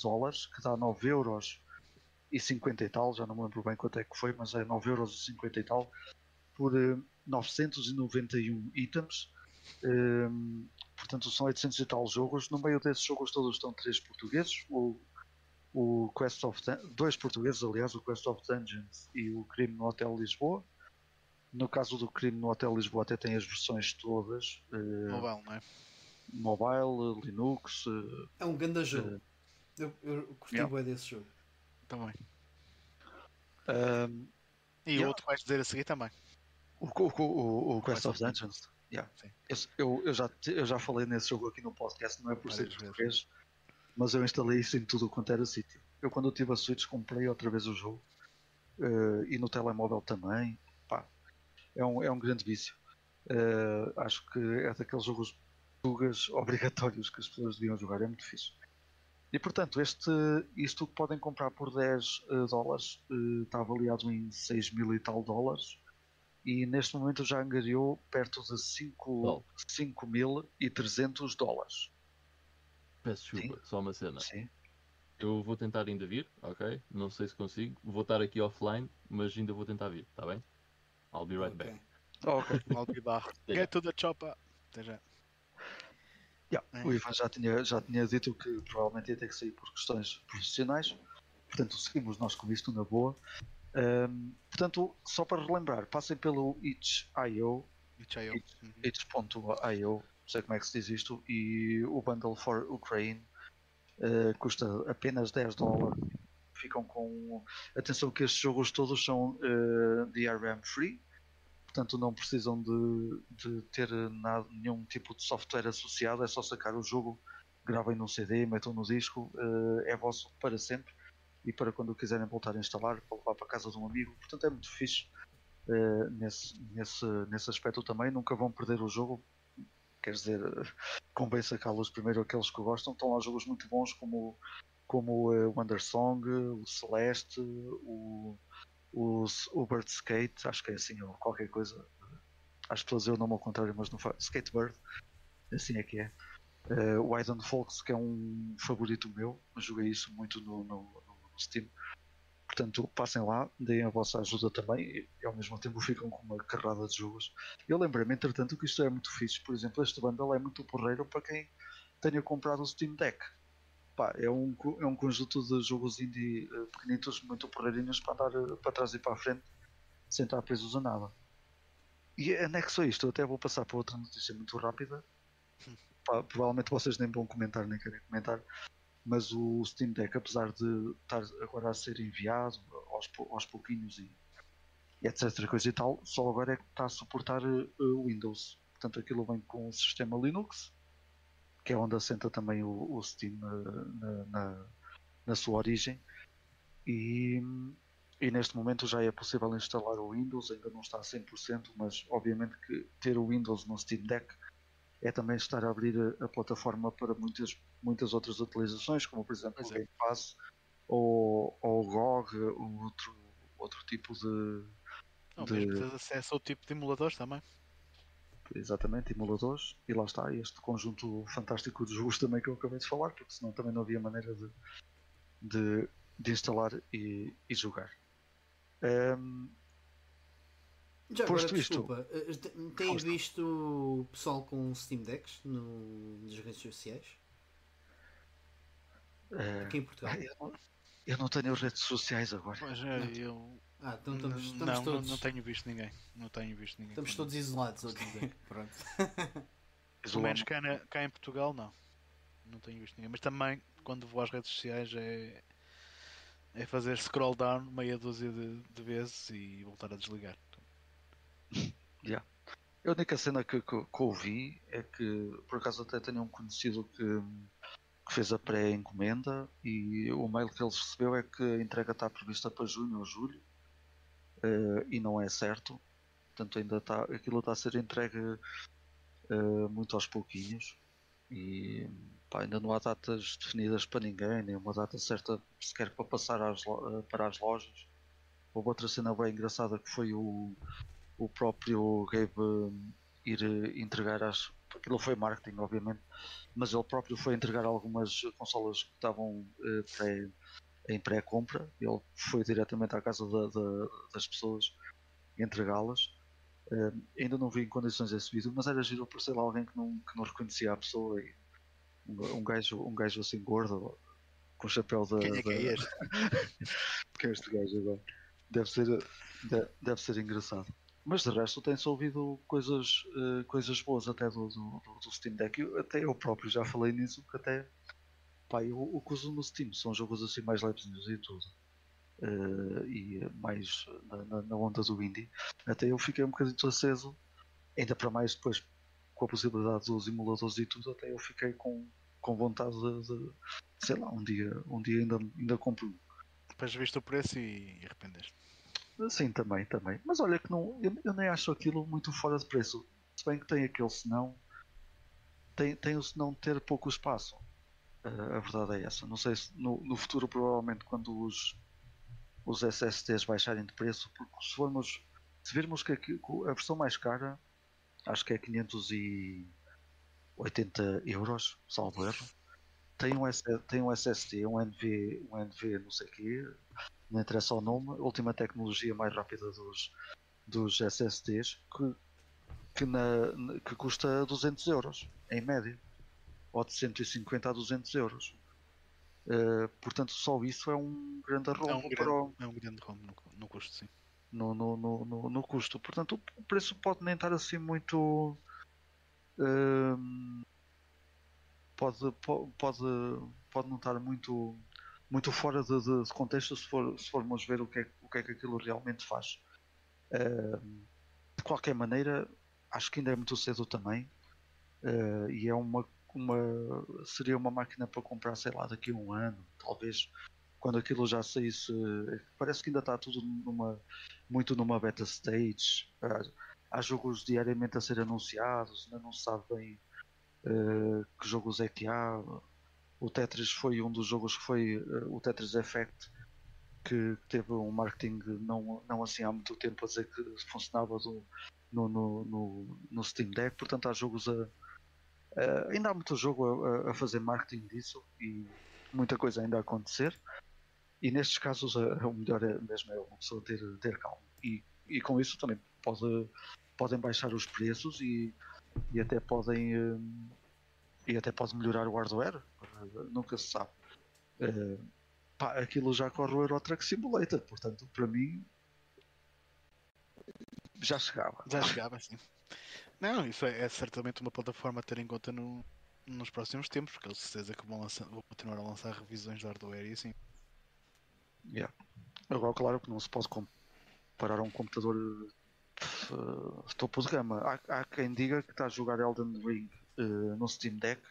dólares, que dá 9 euros e 50 e tal, já não me lembro bem quanto é que foi, mas é 9 euros e 50 e tal, por eh, 991 itens. Ehm, portanto, são 800 e tal jogos. No meio desses jogos todos estão três portugueses. O, o Quest of dois portugueses, aliás, o Quest of Dungeons e o Crime no Hotel Lisboa. No caso do Crime no Hotel Lisboa, até tem as versões todas: eh, Mobile, não é? mobile, Linux. eh, É um grande jogo. Eu, eu curti Yeah. bem desse jogo. Também. ehm, E Yeah. o outro que vais dizer a seguir também. O, o, o, o Quest Quest of Dungeons. Yeah. Sim. Esse- Eu, eu, já, eu já falei nesse jogo aqui no podcast, não é por ser Várias vezes. Mas eu instalei isso em tudo quanto era sítio. Eu, quando eu tive a Switch, comprei outra vez o jogo eh, e no telemóvel também. Pá, é, um, é um grande vício. Eh, acho que é daqueles jogos tugas obrigatórios que as pessoas deviam jogar, é muito fixe. E portanto, este, isto que podem comprar por 10 eh, dólares está avaliado em 6 mil e tal dólares e neste momento já angariou perto de 5 Dólar. 5.300 dólares. Peço desculpa, só uma cena. Sim. Eu vou tentar ainda vir, ok? Não sei se consigo. Vou estar aqui offline, mas ainda vou tentar vir, está bem? I'll be right back. Ok. De barro. Até Get to the chopper. Até já. Yeah, É. O Ivan já tinha, já tinha dito que provavelmente ia ter que sair por questões profissionais, portanto seguimos nós com isto na boa. Ahm, portanto, só para relembrar, passem pelo itch.io, Itch.io. Uhum. itch.io, não sei como é que se diz isto, e o Bundle for Ukraine ah, custa apenas 10 dólares. Ficam com. Atenção que estes jogos todos são ah, DRM free, portanto não precisam de, de ter nada, nenhum tipo de software associado, é só sacar o jogo, gravem num CD, metam no disco, eh, é vosso para sempre e para quando quiserem voltar a instalar, para levar para casa de um amigo, portanto é muito fixe eh, nesse, nesse, nesse aspecto também, nunca vão perder o jogo, quer dizer, convém sacá-los primeiro aqueles que gostam, estão lá jogos muito bons como, como o Wonder Song, o Celeste, o o, o Bird Skate, acho que é assim, ou qualquer coisa. Acho que dizer o nome ao contrário, mas não faz. Skatebird, assim é que é. Uh, o Iden Folks, que é um favorito meu, joguei isso muito no, no, no Steam. Portanto, passem lá, deem a vossa ajuda também e, e ao mesmo tempo ficam com uma carrada de jogos. Eu lembrei-me, entretanto, que isto é muito fixe. Por exemplo, este bundle é muito porreiro para quem tenha comprado o Steam Deck. Pá, é, um, é um conjunto de jogos indie eh, pequenitos, muito porreirinhos para andar eh, para trás e para a frente, sem estar presos a nada. E anexo a isto, eu até vou passar para outra notícia muito rápida. Pá, provavelmente vocês nem vão comentar, nem querem comentar. Mas o Steam Deck, apesar de estar agora a ser enviado aos, aos pouquinhos e, etc. Coisa e tal, só agora é que está a suportar eh, Windows. Portanto, aquilo vem com o sistema Linux, que é onde assenta também o, o Steam eh, na, na, na sua origem. E, e neste momento já é possível instalar o Windows, ainda não está a 100%, mas obviamente que ter o Windows no Steam Deck é também estar a abrir a, a plataforma para muitas, muitas outras utilizações, como por exemplo Pois o é. Game Pass ou, ou o GOG, ou outro, outro tipo de, Ou de- mesmo acesso ao tipo de emuladores também. exatamente, emuladores, e lá está este conjunto fantástico de jogos também que eu acabei de falar, porque senão também não havia maneira de, de, de instalar e, e jogar. Ehm, Já agora, Posto isto- desculpa, eh, te- têm Força. visto o pessoal com Steam Decks no, nas redes sociais? eh, Aqui em Portugal. eu, não, eu não tenho redes sociais agora. Mas eh, eu. Ah, então estamos, estamos não, não- todos, não tenho visto ninguém. Não tenho visto ninguém. estamos todos isolados, dizer. Pronto. Pelo menos cá, na- cá em Portugal, não. Não tenho visto ninguém. Mas também, quando vou às redes sociais, é, é fazer scroll down meia dúzia de, de vezes e voltar a desligar. A única cena que, que, que ouvi é que, por acaso, até tenho um conhecido que, que fez a pré-encomenda e o mail que ele recebeu é que a entrega está prevista para junho ou julho eh, e não é certo. Portanto, ainda está, aquilo está a ser entregue eh, muito aos pouquinhos e pá, ainda não há datas definidas para ninguém, nem uma data certa sequer para passar às eh, para as lojas. Houve outra cena bem engraçada que foi o, o próprio Gabe hum, ir eh, entregar as. Aquilo foi marketing, obviamente, mas ele próprio foi entregar algumas consolas que estavam eh, pré- em pré-compra. Ele foi diretamente à casa da- da- das pessoas entregá-las. Eh, ainda não vi em condições esse vídeo, mas era giro aparecer lá alguém que não, que não reconhecia a pessoa. E um, um, gajo, um gajo assim gordo, com o chapéu da. Quem é que é este? quem é este gajo agora? Deve ser, de- deve ser engraçado. Mas de resto tem-se ouvido coisas, eh, coisas boas até do, do, do- Steam Deck. Eu- até eu próprio já falei nisso, que até pá, eu, o que uso no Steam são jogos assim mais levezinhos e tudo. Eh, e mais na, na- na onda do indie. Até eu fiquei um bocadinho aceso, ainda para mais depois com a possibilidade dos emuladores e tudo, até eu fiquei com, com vontade de, de- sei lá, um dia, um dia ainda, ainda compro. Depois viste o preço e arrependeste. Sim, também, também. Mas olha que não, eu, eu nem acho aquilo muito fora de preço. Se bem que tem aquele senão, tem, tem o senão de ter pouco espaço. Ah, a verdade é essa. Não sei se no, no futuro, provavelmente, quando os, os SSDs baixarem de preço, porque se formos, se virmos que aqui- a versão mais cara, acho que é 580 euros, salvo erro. tem um, tem um SSD, um NV, um NV não sei o quê, não interessa o nome, a última tecnologia mais rápida dos, dos SSDs, que, que, na, que custa 200 euros, em média, ou de 150 a 200 euros. Eh, portanto, só isso é um grande É arrobo um para grande, o- é um grande rombo no, no custo, sim. no, no, no, no, no custo. Portanto, o- preço pode nem estar assim muito. hum, pode, po- pode, pode não estar muito, muito fora de, de- contexto se, for, se formos ver o que, é, o que é que aquilo realmente faz. Hum, de qualquer maneira, acho que ainda é muito cedo também. eh, e é uma, uma. Seria uma máquina para comprar, sei lá, daqui a um ano, talvez quando aquilo já saísse. Parece que ainda está tudo numa, muito numa beta stage. Há, há jogos diariamente a ser anunciados, ainda não se sabe bem eh, que jogos é que há. O Tetris foi um dos jogos que foi eh, o Tetris Effect, que teve um marketing não, não assim há muito tempo a dizer que funcionava do- no, no, no, no Steam Deck. Portanto, há jogos a. a- ainda há muito jogo a, a- fazer marketing disso e muita coisa ainda a acontecer. E nestes casos a- o melhor é mesmo é uma pessoa ter, ter calma. E, e com isso também pode, podem baixar os preços e, e até podem hum, e até pode melhorar o hardware. Nunca se sabe. Uh, pá, aquilo já corre o Euro Truck Simulator, portanto para mim já chegava. Já chegava, sim. Não, isso é, é certamente uma plataforma a ter em conta no- nos próximos tempos, porque eu tenho certeza que vão, lançar- vão continuar a lançar revisões de hardware e assim. Yeah. Agora, claro que não se pode comparar a um computador uh, de topo de gama. Há, há quem diga que está a jogar Elden Ring uh, no Steam Deck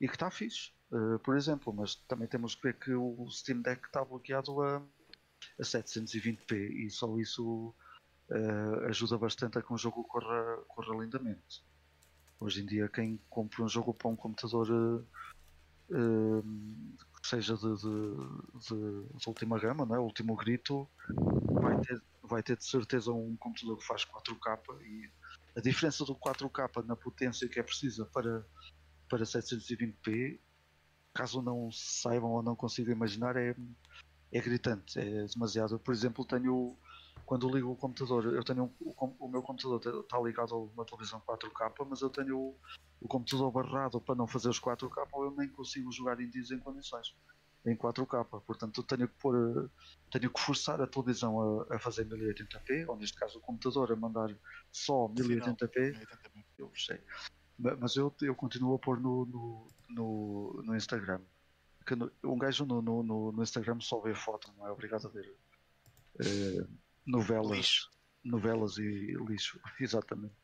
e que está fixe, uh, por exemplo, mas também temos que ver que o Steam Deck está bloqueado a, a 720p e só isso uh, ajuda bastante a que um jogo corra, corra lindamente. Hoje em dia, quem compra um jogo para um computador uh, que seja de, de- de- de última gama, não é? último grito, vai ter, vai ter de certeza um computador que faz 4K e a diferença do 4K na potência que é precisa para, para 720p, caso não saibam ou não consigam imaginar, é, é gritante, é demasiado. Por exemplo, tenho quando ligo o computador, eu tenho um- o, meu computador está ligado a uma televisão 4K, mas eu tenho o, o computador barrado para não fazer os 4K, ou eu nem consigo jogar indies em condições em 4K. Portanto, eu tenho que pôr, tenho que forçar a televisão a, a fazer 1080p, ou neste caso o computador a mandar só 1080p. Eu sei. Ma- Mas eu, eu continuo a pôr no, no, no, no Instagram. Que no- um gajo no, no, no, Instagram só vê foto, não é obrigado a ver eh, novelas, Lixo. novelas e lixo, exatamente.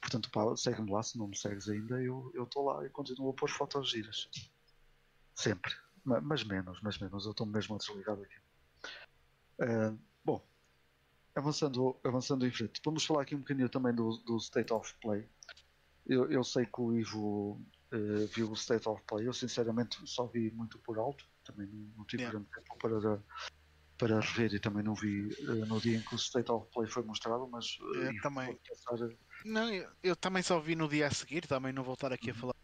Portanto, pá, segue-me lá, se não me segues ainda, eu estou lá e continuo a pôr fotos giras. Sempre. Ma- Mas menos, mas menos, eu estou mesmo a desligar aqui. Ah, bom, avançando, avançando em frente, vamos falar aqui um bocadinho também do, do State of Play. Eu, eu sei que o Ivo eh, viu o State of Play, eu sinceramente só vi muito por alto, também não, não tive Yeah. grande tempo para, para rever e também não vi eh, no dia em que o State of Play foi mostrado, mas Eu Ivo, também. passar, Não, eu, eu também só vi no dia a seguir, também não vou estar aqui a Uhum. falar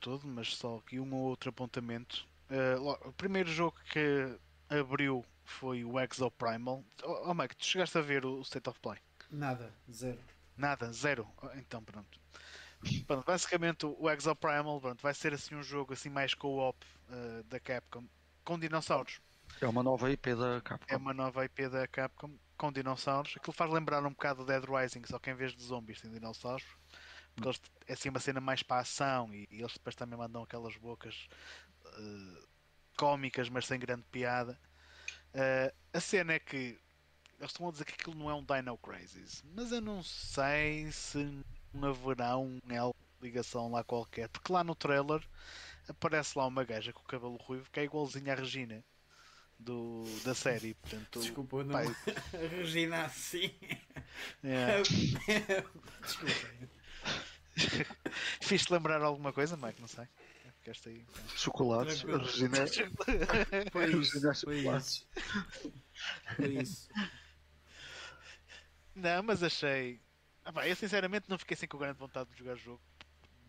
todo, mas só aqui um ou outro apontamento. O primeiro jogo que abriu foi o Exo Primal. Oh, oh Mike, tu chegaste a ver o State of Play? Nada, zero. Nada, zero. Então pronto. Pronto, basicamente o Exo Primal pronto, vai ser assim um jogo assim mais co-op eh, da Capcom com dinossauros. é uma nova IP da Capcom. É uma nova IP da Capcom com dinossauros. Aquilo faz lembrar um bocado o Dead Rising, só que em vez de zombies tem dinossauros. Porque eles, é assim uma cena mais para a ação e, e eles depois também mandam aquelas bocas eh, cómicas, mas sem grande piada. Eh, a cena é que eles estão a dizer que aquilo não é um Dino Crisis, mas eu não sei se haverá um L ligação lá qualquer, porque lá no trailer aparece lá uma gaja com o cabelo ruivo que é igualzinha à Regina do, da série. Portanto, Desculpa, não. pai, A Regina assim. é. Desculpa. Fiz-te lembrar alguma coisa, Mike? Não sei. Ficaste aí. Chocolates, Tranquilo. Regina é- Foi Eu isso. já Foi isso. Foi isso. Não, mas achei. Ah, pá, eu sinceramente não fiquei assim com grande vontade de jogar o jogo,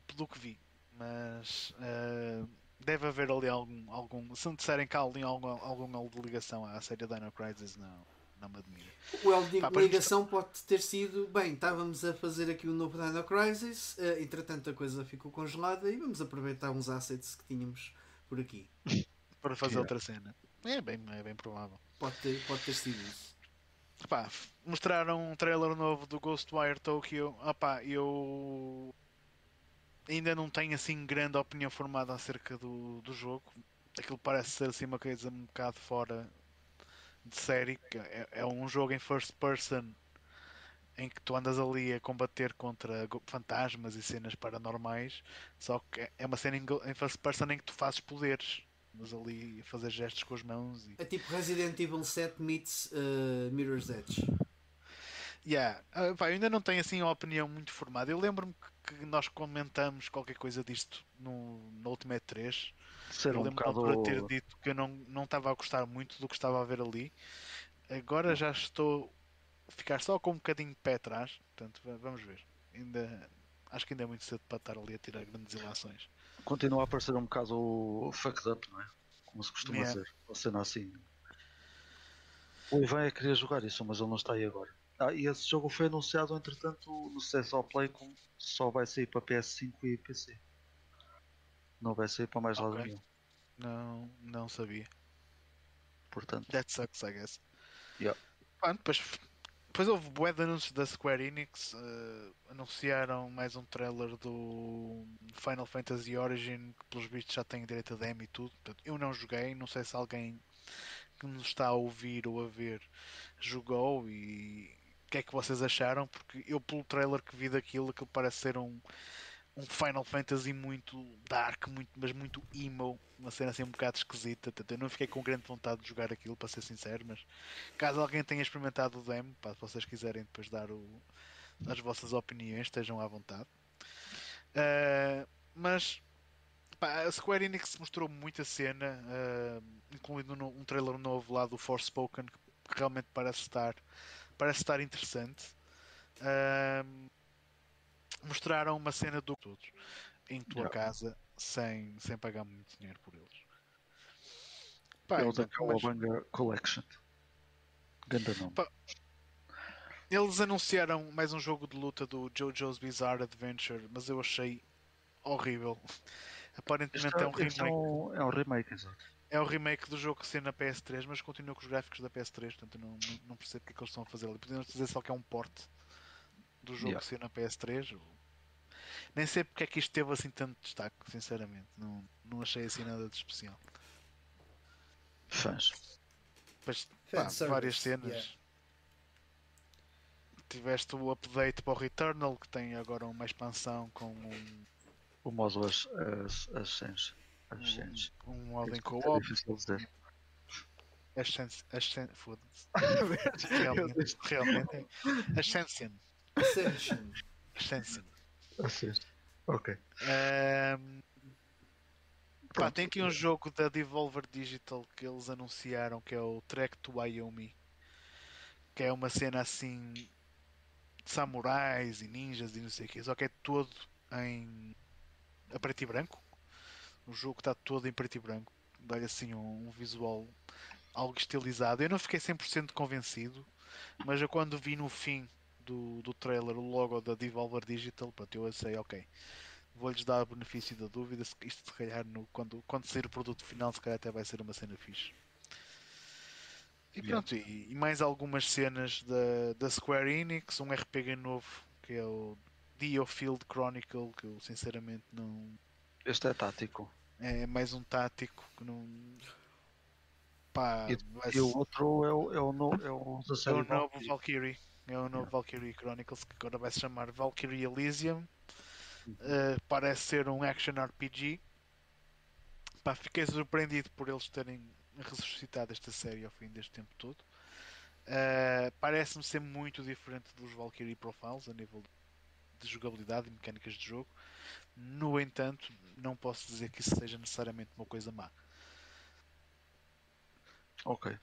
pelo que vi. Mas. ah, deve haver ali algum, algum. Se me disserem que há ali algum, algum elo de ligação à série Dino Crisis, não, não me admira. O elo de Pá, pois ligação pode ter sido, bem, estávamos a fazer aqui um novo Dino Crisis, eh, entretanto a coisa ficou congelada e vamos aproveitar uns assets que tínhamos por aqui. Para fazer Yeah. outra cena. É bem, é bem provável. Pode ter, pode ter sido isso. Pá, f- mostraram um trailer novo do Ghostwire Tokyo. Ah pá, eu ainda não tenho assim grande opinião formada acerca do, do jogo. Aquilo parece ser assim uma coisa um bocado fora de série. É, é um jogo em first person em que tu andas ali a combater contra fantasmas e cenas paranormais. Só que é- é uma cena em, em first person em que tu fazes poderes. Mas ali a fazer gestos com as mãos e É tipo Resident Evil 7 meets eh, Mirror's Edge. Yeah. Ah, pá, eu ainda não tenho assim uma opinião muito formada. Eu lembro-me que, nós comentamos qualquer coisa disto no, no Ultimate 3. Ser eu um lembro me bocado. ter dito que eu não, não estava a gostar muito do que estava a ver ali. Agora já estou a ficar só com um bocadinho de pé atrás. Portanto, va- vamos ver. Ainda, acho que ainda é muito cedo para estar ali a tirar grandes ilações. Continua a parecer um bocado fucked up, não é? Como se costuma Yeah. dizer. Uma cena assim. O Ivan é que queria jogar isso, mas ele não está aí agora. Ah, e esse jogo foi anunciado, entretanto, no CSO Play, como só vai sair para PS5 e PC. Não vai sair para mais lado Ok. nenhum. Não, não sabia. Portanto, That sucks, I guess. Yeah. Depois, depois houve bué de anúncios da Square Enix. eh, anunciaram mais um trailer do Final Fantasy Origin, que pelos vistos já tem direito a demo e tudo. Eu não joguei, não sei se alguém que nos está a ouvir ou a ver jogou e o que é que vocês acharam, porque eu pelo trailer que vi daquilo, aquilo parece ser um, um Final Fantasy muito dark, muito, mas muito emo, uma cena assim um bocado esquisita. Eu não fiquei com grande vontade de jogar aquilo, para ser sincero, mas caso alguém tenha experimentado o demo, pá, se vocês quiserem depois dar o- as vossas opiniões, estejam à vontade. Ah, mas pá, a Square Enix mostrou muita cena, ah, incluindo no- um trailer novo lá do Forspoken, que realmente parece estar, parece estar interessante. Ah, mostraram uma cena do todos em tua Yeah. casa sem, sem pagar muito dinheiro por eles. Pá, eles então, mas- Collection. Ganda nome. Pá, Eles anunciaram mais um jogo de luta do JoJo's Bizarre Adventure, mas eu achei horrível. Aparentemente Este é um este remake. um, é um remake, exato. É o remake do jogo que saiu na PS3, mas continua com os gráficos da PS3, portanto não, não, percebo o que é que eles estão a fazer ali. Podiam dizer só que é um porte do jogo Yeah. que saiu na PS3. ou- Nem sei porque é que isto teve assim tanto destaque, sinceramente. Não, não achei assim nada de especial. Fãs. Pá, várias cenas. yeah. Tiveste o update para o Returnal, que tem agora uma expansão com um, O modo as, as, um, um modo em É co-op. difícil de dizer. Ascens- Ascen- Foda-se. Realmente, realmente. é. Ascension. Ascension. Ascension. Ascens. Ok. Ahm, pá, Pronto. tem aqui um jogo da Devolver Digital que eles anunciaram que é o Trek to Wyoming. Que é uma cena assim de samurais e ninjas e não sei o que. Só que é todo em a preto e branco. O jogo está todo em preto e branco. Dá-lhe assim um, um visual algo estilizado. Eu não fiquei 100% convencido, mas eu quando vi no fim do, do trailer o logo da Devolver Digital, pronto, eu sei, ok. Vou-lhes dar o benefício da dúvida. se- Isto se calhar no, quando, quando sair o produto final, se calhar até vai ser uma cena fixe. E Yeah. pronto, e, e mais algumas cenas da, da Square Enix, um RPG novo que é o Diofield Chronicle, que eu sinceramente não. Este é tático. É mais um tático que não. Pá, E- vai E o outro é o, é o, no, é o é o novo Valkyrie. É o novo Valkyrie Chronicles que agora vai se chamar Valkyrie Elysium. Uh, parece ser um action RPG. Pá, fiquei surpreendido por eles terem ressuscitado esta série ao fim deste tempo todo. Uh, Parece-me ser muito diferente dos Valkyrie Profiles a nível de jogabilidade e mecânicas de jogo. No entanto, não posso dizer que isso seja necessariamente uma coisa má. Ok.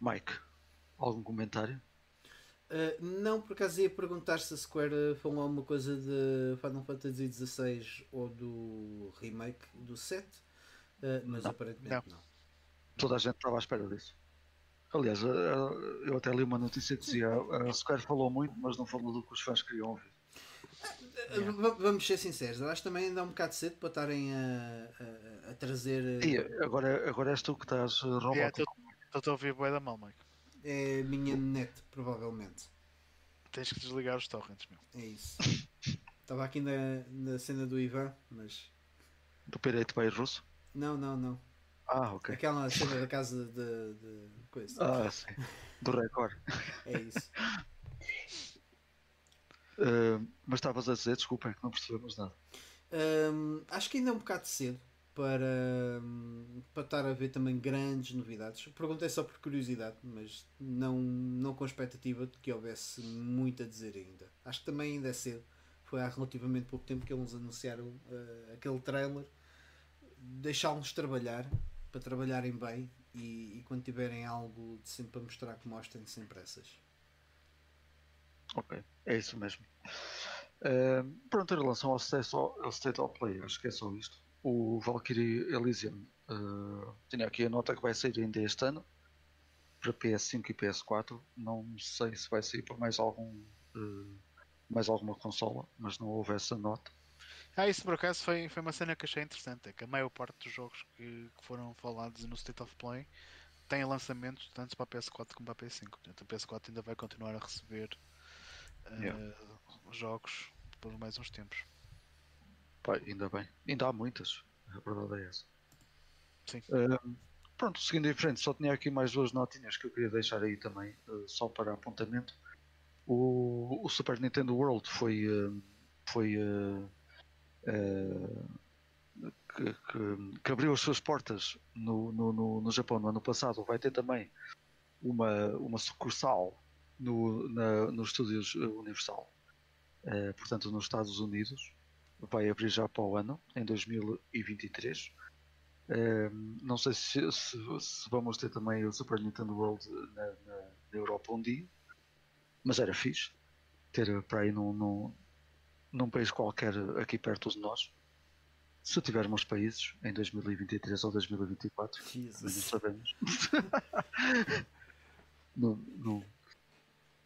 Mike, algum comentário? Uh, não, por acaso ia perguntar se a Square falou alguma coisa de Final Fantasy XVI ou do remake do 7, uh, mas Não. aparentemente Não. não. Toda a gente estava à espera disso. Aliás, eh, eu até li uma notícia que dizia a Square falou muito, mas não falou do que os fãs queriam ouvir. Va- Vamos ser sinceros, acho que também ainda é um bocado cedo para estarem a, a- a trazer. E agora, agora és tu que estás eh, Yeah, robótico. Estou a ouvir bué da mal, Mike. É a minha net, provavelmente. Tens que desligar os torrents, meu. É isso. Estava aqui na, na cena do Ivan, mas. Do Pirate Bay russo. Não, não, não. Ah, ok. Aquela cena da casa de, de coisa. Ah, sim. Do Record. É isso. Eh, mas estavas a dizer, desculpem, que não percebemos nada. Hum, acho que ainda é um bocado cedo para, para estar a ver também grandes novidades. Perguntei só por curiosidade, mas não, não com expectativa de que houvesse muito a dizer ainda. Acho que também ainda é cedo. Foi há relativamente pouco tempo que eles anunciaram eh, aquele trailer. Deixá-los trabalhar, para trabalharem bem e, e quando tiverem algo de sempre para mostrar que mostrem sem pressas. Ok, é isso mesmo. Eh, pronto, em relação ao State of Play, acho que é só isto. O Valkyrie Elysium eh, tinha aqui a nota que vai sair ainda este ano para PS5 e PS4. Não sei se vai sair para mais algum eh, mais alguma consola, mas não houve essa nota. Ah, isso por acaso foi, foi uma cena que achei interessante. É que a maior parte dos jogos que, que foram falados no State of Play têm lançamentos tanto para a PS4 como para a PS5. Portanto, a PS4 ainda vai continuar a receber eh, Yeah. jogos por mais uns tempos. Ainda bem. Ainda há muitas. A verdade é essa. Sim. Pronto, seguindo em frente, só tinha aqui mais duas notinhas que eu queria deixar aí também, eh, só para apontamento. O, o Super Nintendo World foi. eh, foi eh, eh, que, que- que abriu as suas portas no, no, no, no Japão no ano passado. Vai ter também uma, uma sucursal no, na, nos estúdios Universal, portanto, nos Estados Unidos vai abrir já para o ano, em 2023. Ehm, não sei se, se- se vamos ter também o Super Nintendo World na, na- na Europa um dia, mas era fixe ter para aí num, num, num país qualquer aqui perto de nós. Se tivermos países em 2023 ou 2024, mas não sabemos. não, não,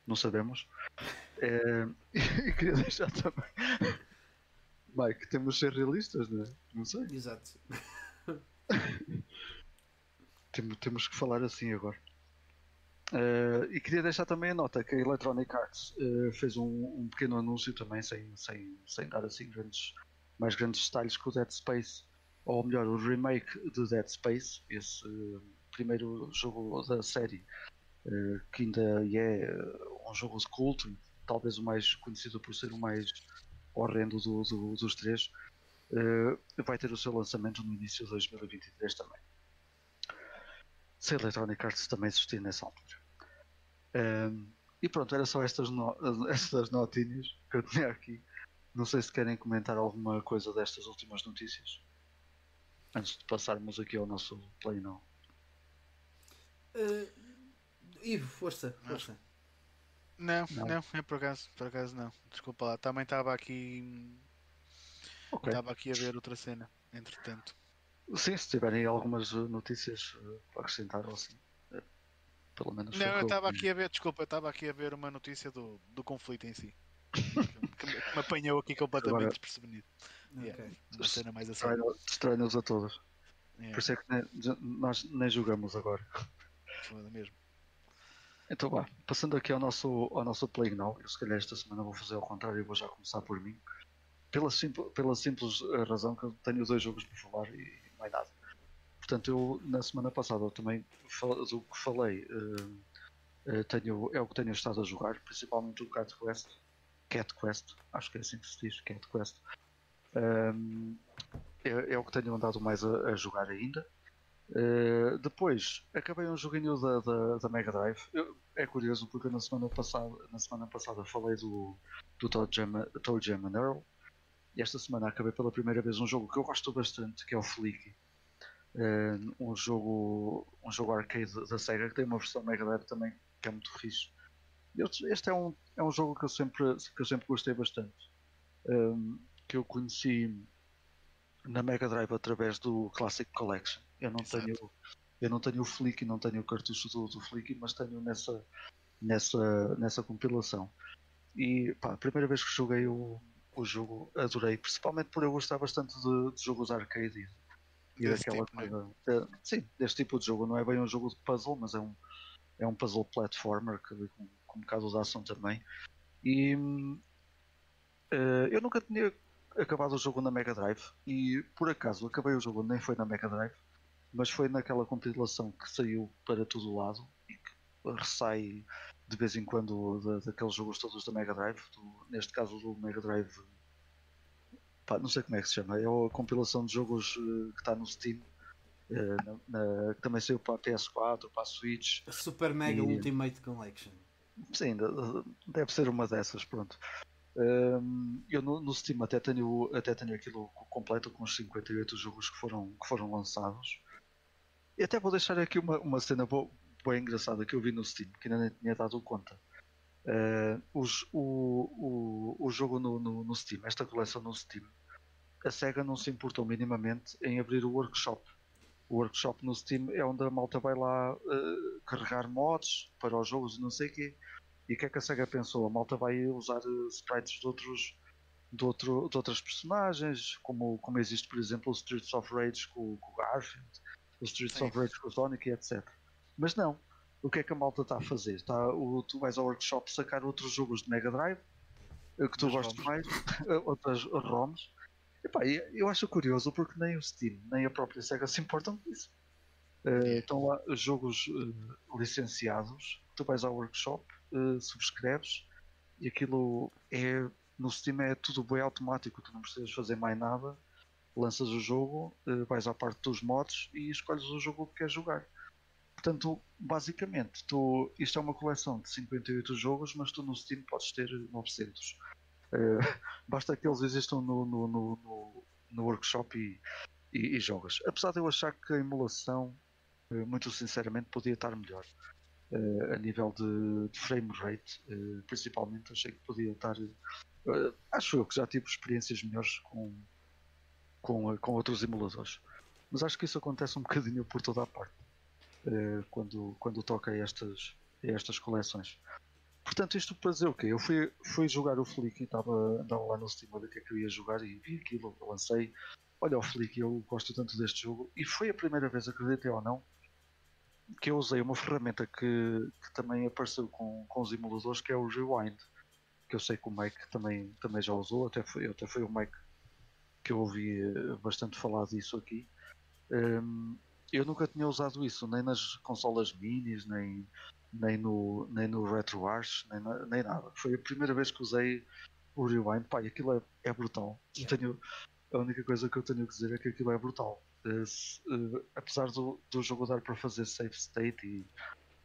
não sabemos. É, e queria deixar também. Mike, temos de ser realistas, não é? Não sei. Exato. Temos, temos que falar assim agora. Eh, e queria deixar também a nota que a Electronic Arts eh, fez um, um pequeno anúncio também, sem, sem, sem dar assim grandes, mais grandes detalhes, que o Dead Space, ou melhor, o remake de Dead Space, esse eh, primeiro jogo da série, que ainda é um jogo de culto, talvez o mais conhecido por ser o mais horrendo do- do- dos três, eh, vai ter o seu lançamento no início de 2023 também se a Electronic Arts também existir nessa altura. Ehm, e pronto, era só estas, no- estas notinhas que eu tinha aqui. Não sei se querem comentar alguma coisa destas últimas notícias. Antes de passarmos aqui ao nosso play now. Uh, Ivo, força, força. Não, Não. não, é por acaso, por acaso não. Desculpa lá, também estava aqui. Estava aqui a ver outra cena, entretanto. Sim, se tiverem algumas eh, notícias eh, para acrescentar ou assim. eh, Pelo menos. Não, eu estava aqui a ver, desculpa, eu estava aqui a ver uma notícia do, do conflito em si. que, me, que me apanhou aqui completamente Agora- desprevenido. Yeah. Ok. Uma cena mais assim. Destrói-nos a todos. Yeah, Por isso é que nem- nós nem jogamos agora. foda mesmo. Então vá, passando aqui ao nosso, ao nosso Play Now, eu se calhar esta semana vou fazer ao contrário e vou já começar por mim. Pela, simple, pela simples eh, razão que eu tenho dois jogos para falar e mais nada. Portanto, eu na semana passada eu também do que falei eh, tenho, é o que tenho estado a jogar, principalmente o Cat Quest. Cat Quest, acho que é assim que se diz, Cat Quest. Ehm, é, é o que tenho andado mais a, a jogar ainda. Uh, depois acabei um joguinho da, da, da Mega Drive. Eu- é curioso porque na semana passada, na semana passada falei do, do Toe Jam, and Earl e esta semana acabei pela primeira vez um jogo que eu gosto bastante, que é o Flicky. Uh, um jogo um jogo arcade da Sega que tem uma versão Mega Drive também que é muito fixe. Este, é, um, é um jogo que eu sempre, que eu sempre gostei bastante. Um, que eu conheci na Mega Drive através do Classic Collection. Eu não Exato. tenho eu não tenho o Flick, não tenho o cartucho do, do Flick, mas tenho nessa nessa nessa compilação. E pá, a primeira vez que joguei o, o jogo adorei, principalmente por eu gostar bastante de, de jogos arcade e Desse daquela tipo, é? coisa. de- sim, deste tipo de jogo. Não é bem um jogo de puzzle, mas é um, é um puzzle platformer que, com, com um bocado de ação também. E eh, eu nunca tinha acabado o jogo na Mega Drive e por acaso acabei o jogo nem foi na Mega Drive, mas foi naquela compilação que saiu para todo lado e que ressai de vez em quando da- daqueles jogos todos da Mega Drive, do- neste caso do Mega Drive. pá, não sei como é que se chama, é a compilação de jogos eh, que está no Steam, eh, na- na- que também saiu para a PS4, para a Switch, A Super Mega E- Ultimate Collection. Sim, de- de- deve ser uma dessas, pronto. Hum, eu no, no Steam até tenho, até tenho aquilo completo com os 58 jogos que foram, que foram lançados. E até vou deixar aqui uma, uma cena boa, bem engraçada que eu vi no Steam, que ainda nem tinha dado conta. Uh, o, o, o jogo no, no, no Steam, esta coleção no Steam, a SEGA não se importou minimamente em abrir o workshop. O workshop no Steam é onde a malta vai lá uh, carregar mods para os jogos e não sei o quê. E o que é que a SEGA pensou? A malta vai usar uh, sprites de outros de, outro, de outras personagens, como, como existe, por exemplo, o Streets of Rage com, com o Garfield, o Streets Sim. of Rage com o Sonic e etc. Mas não. O que é que a malta está a fazer? Está, o, tu vais ao workshop sacar outros jogos de Mega Drive eh, que tu Mas gostas mais, eh, outras ROMs. Epá, eu acho curioso porque nem o Steam, nem a própria SEGA se importam disso. Eh, estão lá jogos eh, licenciados, tu vais ao workshop, eh, subscreves e aquilo é no Steam é tudo bem automático, tu não precisas fazer mais nada, lanças o jogo, eh, vais à parte dos mods e escolhes o jogo que queres jogar. Portanto, basicamente, tu, isto é uma coleção de 58 jogos, mas tu no Steam podes ter 900. Eh, basta que eles existam no, no, no, no, no workshop e, e, e jogas. Apesar de eu achar que a emulação, eh, muito sinceramente, podia estar melhor. A nível de, de frame rate, principalmente, achei que podia estar. acho eu que já tive experiências melhores com, com, com outros emuladores. Mas acho que isso acontece um bocadinho por toda a parte eh, quando, quando toca a estas, estas coleções. Portanto, isto para dizer o quê? Eu fui, fui jogar o Flick e estava lá no Steam que é que eu ia jogar e vi aquilo, lancei. Olha o Flick, eu gosto tanto deste jogo. E foi a primeira vez, acreditem ou não, que eu usei uma ferramenta que, que também apareceu com, com os emuladores, que é o Rewind. Que eu sei que o Mike também, também já usou, até foi, até foi o Mike que eu ouvi eh, bastante falar disso aqui. Hum, eu nunca tinha usado isso, nem nas consolas minis, nem, nem, no, nem no RetroArch, nem, na- nem nada. Foi a primeira vez que usei o Rewind. Pá, e aquilo é, é brutal. Yeah. Tenho, a única coisa que eu tenho que dizer é que aquilo é brutal. Eh, se- eh, apesar do, do jogo dar para fazer save state e,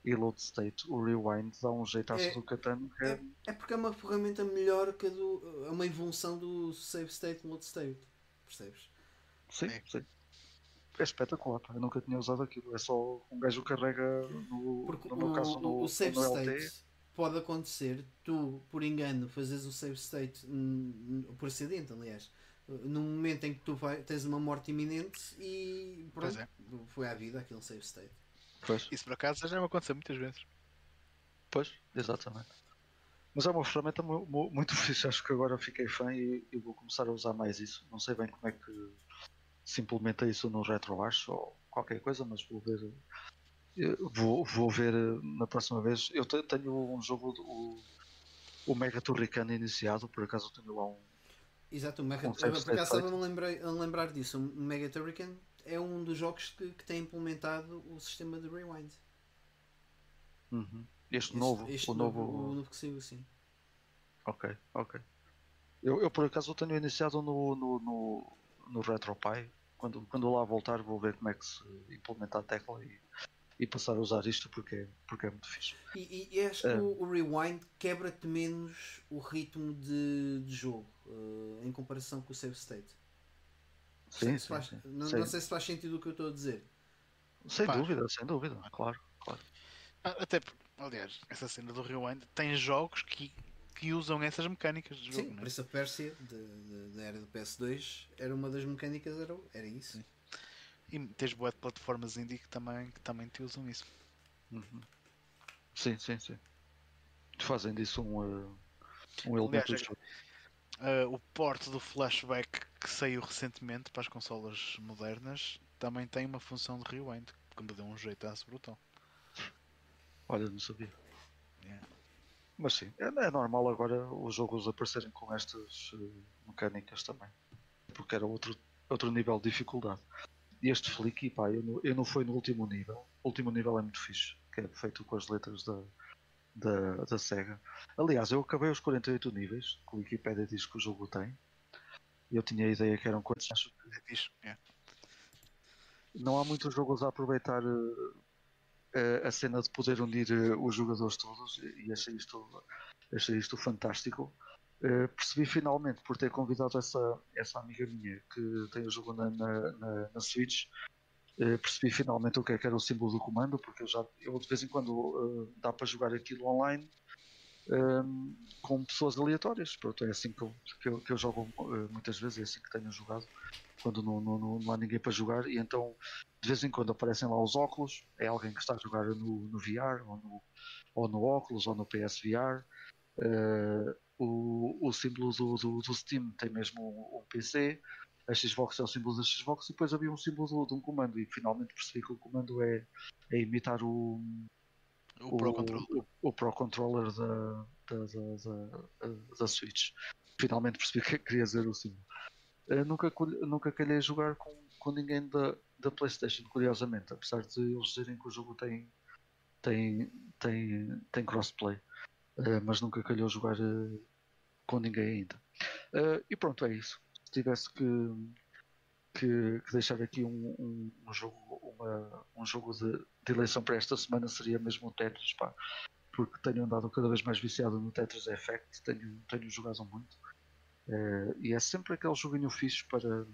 e load state, o Rewind dá um jeitaço É- do catano que é, É porque é uma ferramenta melhor que a do. É uma evolução do Save State Load State. Percebes? Sim, É. sim. É espetacular, pá. eu nunca tinha usado aquilo. É só um gajo carrega no, Porque no meu o, caso no, o, o Save no LT. State pode acontecer, tu, por engano, fazes o Save State por acidente, aliás. Num momento em que tu vai, tens uma morte iminente e pronto, é. foi à vida aquele Save State. Pois, Isso por acaso já me aconteceu muitas vezes. pois, exatamente. Mas é uma ferramenta mu- mu- muito fixe. Acho que agora fiquei fã e, e vou começar a usar mais isso. Não sei bem como é que se implementa isso no RetroArch ou qualquer coisa, mas vou ver. eh, Vou, vou ver eh, na próxima vez. Eu te- tenho um jogo, do- o, o Mega Turrican iniciado, por acaso tenho lá um. Exato, o Mega, Um Save por acaso estava-me a lembrar, a lembrar disso. O Mega Turrican é um dos jogos que, que tem implementado o sistema de Rewind. Uhum. Este, Este- novo, este o novo. o novo que saiu, sim. Ok, ok. Eu, eu por acaso tenho iniciado no, no, no, no RetroPie. Quando, quando lá voltar vou ver como é que se implementa a tecla e, e passar a usar isto porque, é- porque é muito fixe. E, e- acho que É. o, o Rewind quebra-te menos o ritmo de, de jogo eh, em comparação com o Save State. Sim, Se sim, faz- sim. Não, não sei se faz sentido o que eu estou a dizer. Sem Faz. dúvida, sem dúvida, claro, claro. Ah, Até porque Aliás, essa cena do Rewind tem jogos que, que usam essas mecânicas de jogo, Sim, né? Prince of Persia, de- de- da era do PS2, era uma das mecânicas, era, era isso. E tens boas de plataformas indie que também, que também te usam isso. Uhum. Sim, sim, sim. Fazem disso um, uh, um Aliás, elemento é- jogo. Ah, o porte do flashback que saiu recentemente para as consolas modernas também tem uma função de rewind, que me deu um jeitaço brutal. Olha, não sabia. Yeah. Mas sim, é, é normal agora os jogos aparecerem com estas uh, mecânicas também. Porque era outro, outro nível de dificuldade. E este Flicky, pá, eu não, eu não fui no último nível. O último nível é muito fixe, que é feito com as letras da, da, da SEGA. Aliás, eu acabei os 48 níveis que a Wikipedia diz que o jogo tem. Eu tinha a ideia que eram quantos. Acho que É fixe, é. não há muitos jogos a aproveitar eh, a, cena de poder unir eh, os jogadores todos e achei isto, achei isto fantástico. Eh, percebi finalmente por ter convidado essa, essa amiga minha que tem o jogo na, na, na, na Switch. eh, percebi finalmente o que é que era o símbolo do comando, porque eu já eu de vez em quando eh, dá para jogar aquilo online ehm, com pessoas aleatórias. Pronto, é assim que eu, que eu, que eu jogo eh, muitas vezes, é assim que tenho jogado quando não, não, não, há ninguém para jogar e então de vez em quando aparecem lá os óculos, é alguém que está a jogar no, no VR ou no, ou no óculos ou no PSVR. Eh, o, o símbolo do, do, do Steam tem mesmo um, um PC, a Xbox é o símbolo da Xbox e depois havia um símbolo de um comando e finalmente percebi que o comando é, é imitar o, O Pro Control. o, o Pro Controller da, da, da, da, da Switch. Finalmente percebi que queria dizer o símbolo. Eh, nunca, nunca calhei jogar com, com ninguém da, da PlayStation, curiosamente, apesar de eles dizerem que o jogo tem, tem, tem, tem crossplay, Eh, mas nunca calhou jogar eh, com ninguém ainda. E pronto, é isso. Se tivesse que, que, que deixar aqui um, um, um jogo, uma, um jogo de, de eleição para esta semana, seria mesmo o Tetris, pá, porque tenho andado cada vez mais viciado no Tetris Effect, tenho, tenho jogado muito. Eh, e é sempre aquele joguinho fixe para,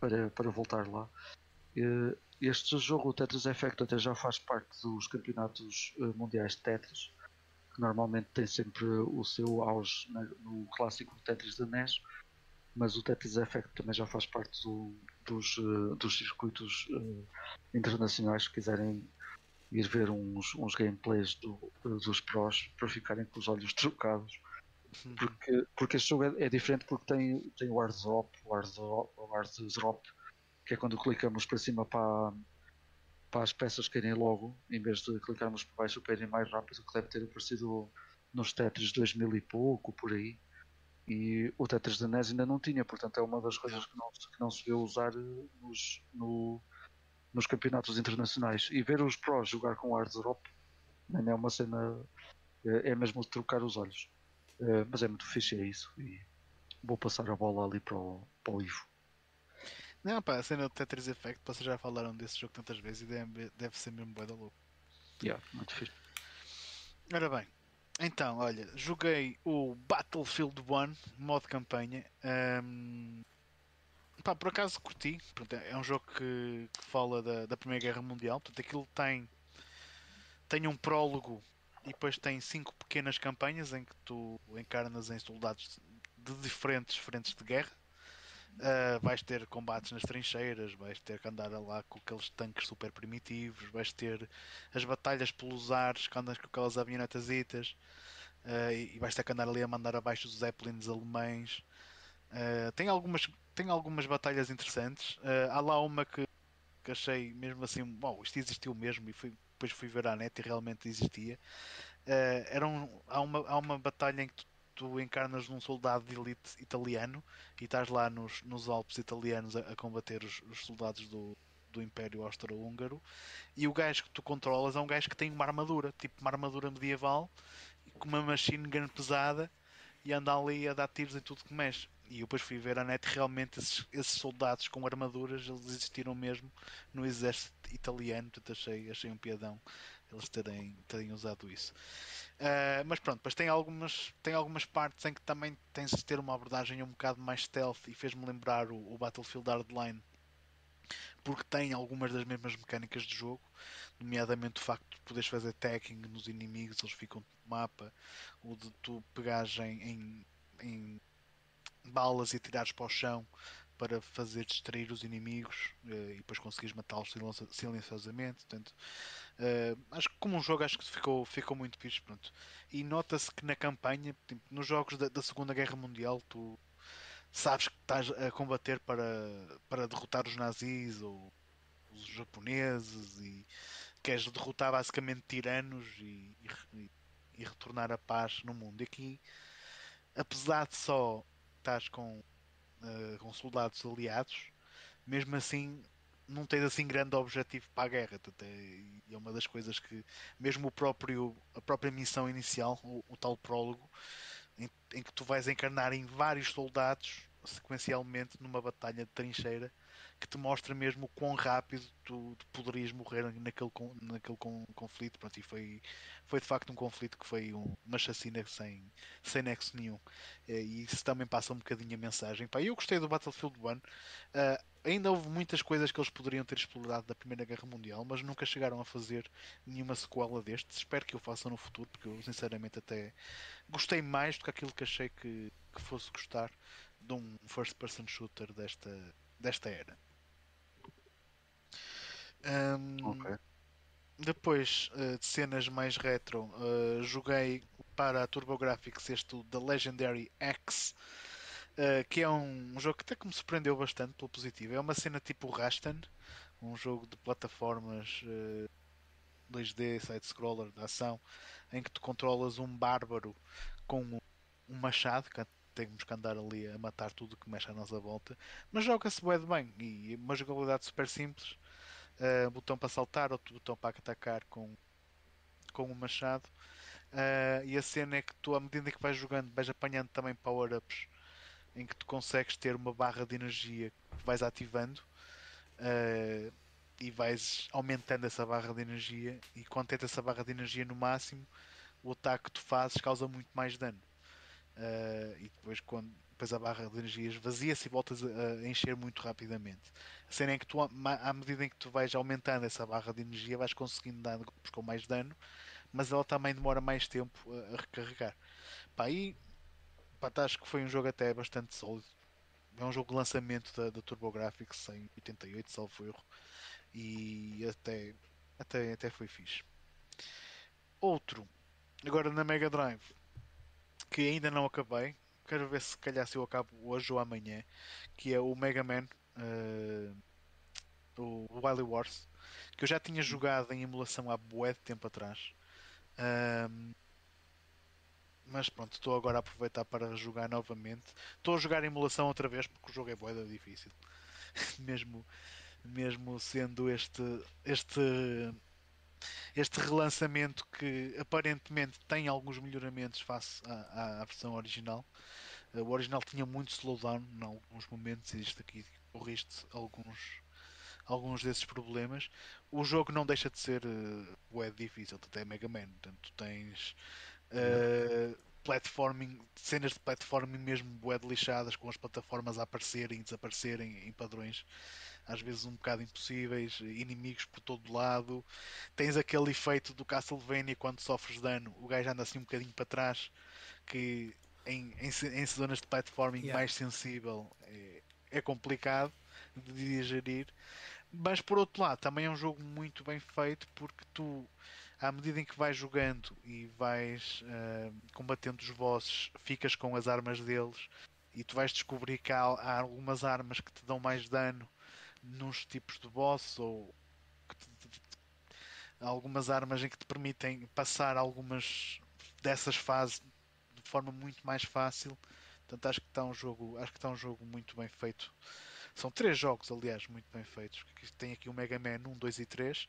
para, para voltar lá. Eh, este jogo, o Tetris Effect, até já faz parte dos campeonatos eh, mundiais de Tetris, que normalmente tem sempre o seu auge na- no clássico Tetris NES, mas o Tetris Effect também já faz parte do- dos, eh, dos circuitos eh, internacionais. Se quiserem ir ver uns, uns gameplays do- dos prós para ficarem com os olhos trocados porque, porque este jogo é, é diferente porque tem, tem o hard drop, o hard drop, o hard drop, que é quando clicamos para cima para, para as peças caírem logo, em vez de clicarmos para baixo para irem mais rápido, que deve ter aparecido nos Tetris 2000 e pouco, por aí. E o Tetris NES ainda não tinha, portanto é uma das coisas que não, se- que não se vê usar eh, nos, no- nos campeonatos internacionais. E ver os prós jogar com hard drop não é uma cena, é é mesmo de trocar os olhos. Uh, mas é muito fixe, é isso. E vou passar a bola ali para o, para o Ivo. Não, pá, a cena do Tetris Effect, vocês já falaram desse jogo tantas vezes e deve, deve ser mesmo bué da louco. Yeah, muito fixe. Ora bem, então, olha, joguei o Battlefield 1, modo campanha. Ahm, pá, por acaso curti. É um jogo que, que fala da, da Primeira Guerra Mundial. Portanto, aquilo tem, tem um prólogo e depois tem cinco pequenas campanhas em que tu encarnas em soldados de diferentes frentes de guerra. Uh, vais ter combates nas trincheiras, vais ter que andar lá com aqueles tanques super primitivos, vais ter as batalhas pelos ares, que andas com aquelas avionetasitas, uh, e, vais ter que andar ali a mandar abaixo os zeppelins alemães. Uh, tem, algumas, tem algumas batalhas interessantes. Há lá uma que, que achei mesmo assim, bom, isto existiu mesmo, e depois fui ver à net e realmente existia. Era um, há, uma, há uma batalha em que tu, tu encarnas num soldado de elite italiano e estás lá nos, nos Alpes italianos a, a combater os, os soldados do, do Império Austro-Húngaro e o gajo que tu controlas é um gajo que tem uma armadura, tipo uma armadura medieval com uma machine gun pesada e anda ali a dar tiros em tudo que mexe. E eu depois fui ver a net realmente esses, esses soldados com armaduras eles existiram mesmo no exército italiano, portanto achei, achei um piadão eles terem, terem usado isso. Uh, mas pronto, mas tem algumas, tem algumas partes em que também tens de ter uma abordagem um bocado mais stealth e fez-me lembrar o, o Battlefield Hardline porque tem algumas das mesmas mecânicas de jogo, nomeadamente o facto de poderes fazer tagging nos inimigos, eles ficam no mapa, o de tu pegares em, em, em balas e tirares para o chão para fazer distrair os inimigos uh, e depois conseguires matá-los silenciosamente. Portanto, uh, acho que como um jogo acho que ficou, ficou muito fixe. Pronto. E nota-se que na campanha, tipo, nos jogos da, da, Segunda Guerra Mundial, tu sabes que estás a combater para, para derrotar os nazis ou os japoneses e queres derrotar basicamente tiranos e, e, e retornar a paz no mundo. E aqui, apesar de só estás com uh, com soldados aliados, mesmo assim não tens assim grande objetivo para a guerra. É, é uma das coisas que, mesmo o próprio, a própria missão inicial, o, o tal prólogo, em, em, que tu vais encarnar em vários soldados sequencialmente numa batalha de trincheira que te mostra mesmo o quão rápido tu, tu poderias morrer naquele, naquele conflito. Pronto, e foi, foi de facto um conflito que foi um, uma chacina sem, sem nexo nenhum. E isso também passa um bocadinho a mensagem. Pá, eu gostei do Battlefield 1. Uh, ah, ainda houve muitas coisas que eles poderiam ter explorado da Primeira Guerra Mundial, mas nunca chegaram a fazer nenhuma sequela destes. Espero que o façam no futuro, porque eu sinceramente até gostei mais do que aquilo que achei que, que fosse gostar de um first person shooter desta, desta era. Um, okay. Depois uh, de cenas mais retro, uh, joguei para a TurboGrafx este The Legendary X, uh, que é um, um, jogo que até que me surpreendeu bastante pelo positivo. É uma cena tipo Rastan, um jogo de plataformas 2D, side-scroller de ação, em que tu controlas um bárbaro com um machado, que temos que andar ali a matar tudo que mexe à nossa volta, mas joga-se bem e uma jogabilidade super simples uh, botão para saltar, outro botão para atacar com, com o machado. Uh, e a cena é que tu, à medida que vais jogando, vais apanhando também power-ups em que tu consegues ter uma barra de energia que vais ativando uh, e vais aumentando essa barra de energia. E quando tens essa barra de energia no máximo, o ataque que tu fazes causa muito mais dano. Uh, e depois, quando depois a barra de energia esvazia-se e voltas a encher muito rapidamente. A cena é que tu, à medida em que tu vais aumentando essa barra de energia, vais conseguindo dar golpes com mais dano, mas ela também demora mais tempo a, recarregar. Pá, aí pá, tá, acho que foi um jogo até bastante sólido. É um jogo de lançamento da, da TurboGrafx em 88, salvo erro, e até, até, até foi fixe. Outro, agora na Mega Drive, que ainda não acabei, quero ver se calhar se eu acabo hoje ou amanhã, que é o Mega Man, uh, o Wily Wars, que eu já tinha jogado em emulação há bué de tempo atrás. Um, mas pronto, estou agora a aproveitar para jogar novamente. Estou a jogar emulação outra vez porque o jogo é boeda difícil. mesmo, mesmo sendo este, este, este relançamento que aparentemente tem alguns melhoramentos face à, à versão original. O original tinha muito slowdown em alguns momentos e isto aqui corriste alguns, alguns desses problemas. O jogo não deixa de ser uh, é difícil, tu tens Mega Man, portanto tu tens uh, platforming, cenas de platforming mesmo bué lixadas, com as plataformas a aparecerem e desaparecerem em padrões às vezes um bocado impossíveis, inimigos por todo lado. Tens aquele efeito do Castlevania quando sofres dano, o gajo anda assim um bocadinho para trás, que em, em, em zonas de platforming yeah. mais sensível é, é complicado de digerir. Mas por outro lado, também é um jogo muito bem feito porque tu, à medida em que vais jogando e vais uh, combatendo os bosses, ficas com as armas deles e tu vais descobrir que há, há algumas armas que te dão mais dano nos tipos de boss ou algumas armas em que te permitem passar algumas dessas fases de forma muito mais fácil. Portanto, acho que está um jogo, acho que está um jogo muito bem feito. São três jogos, aliás, muito bem feitos. Tem aqui o Mega Man 1, 2 e 3.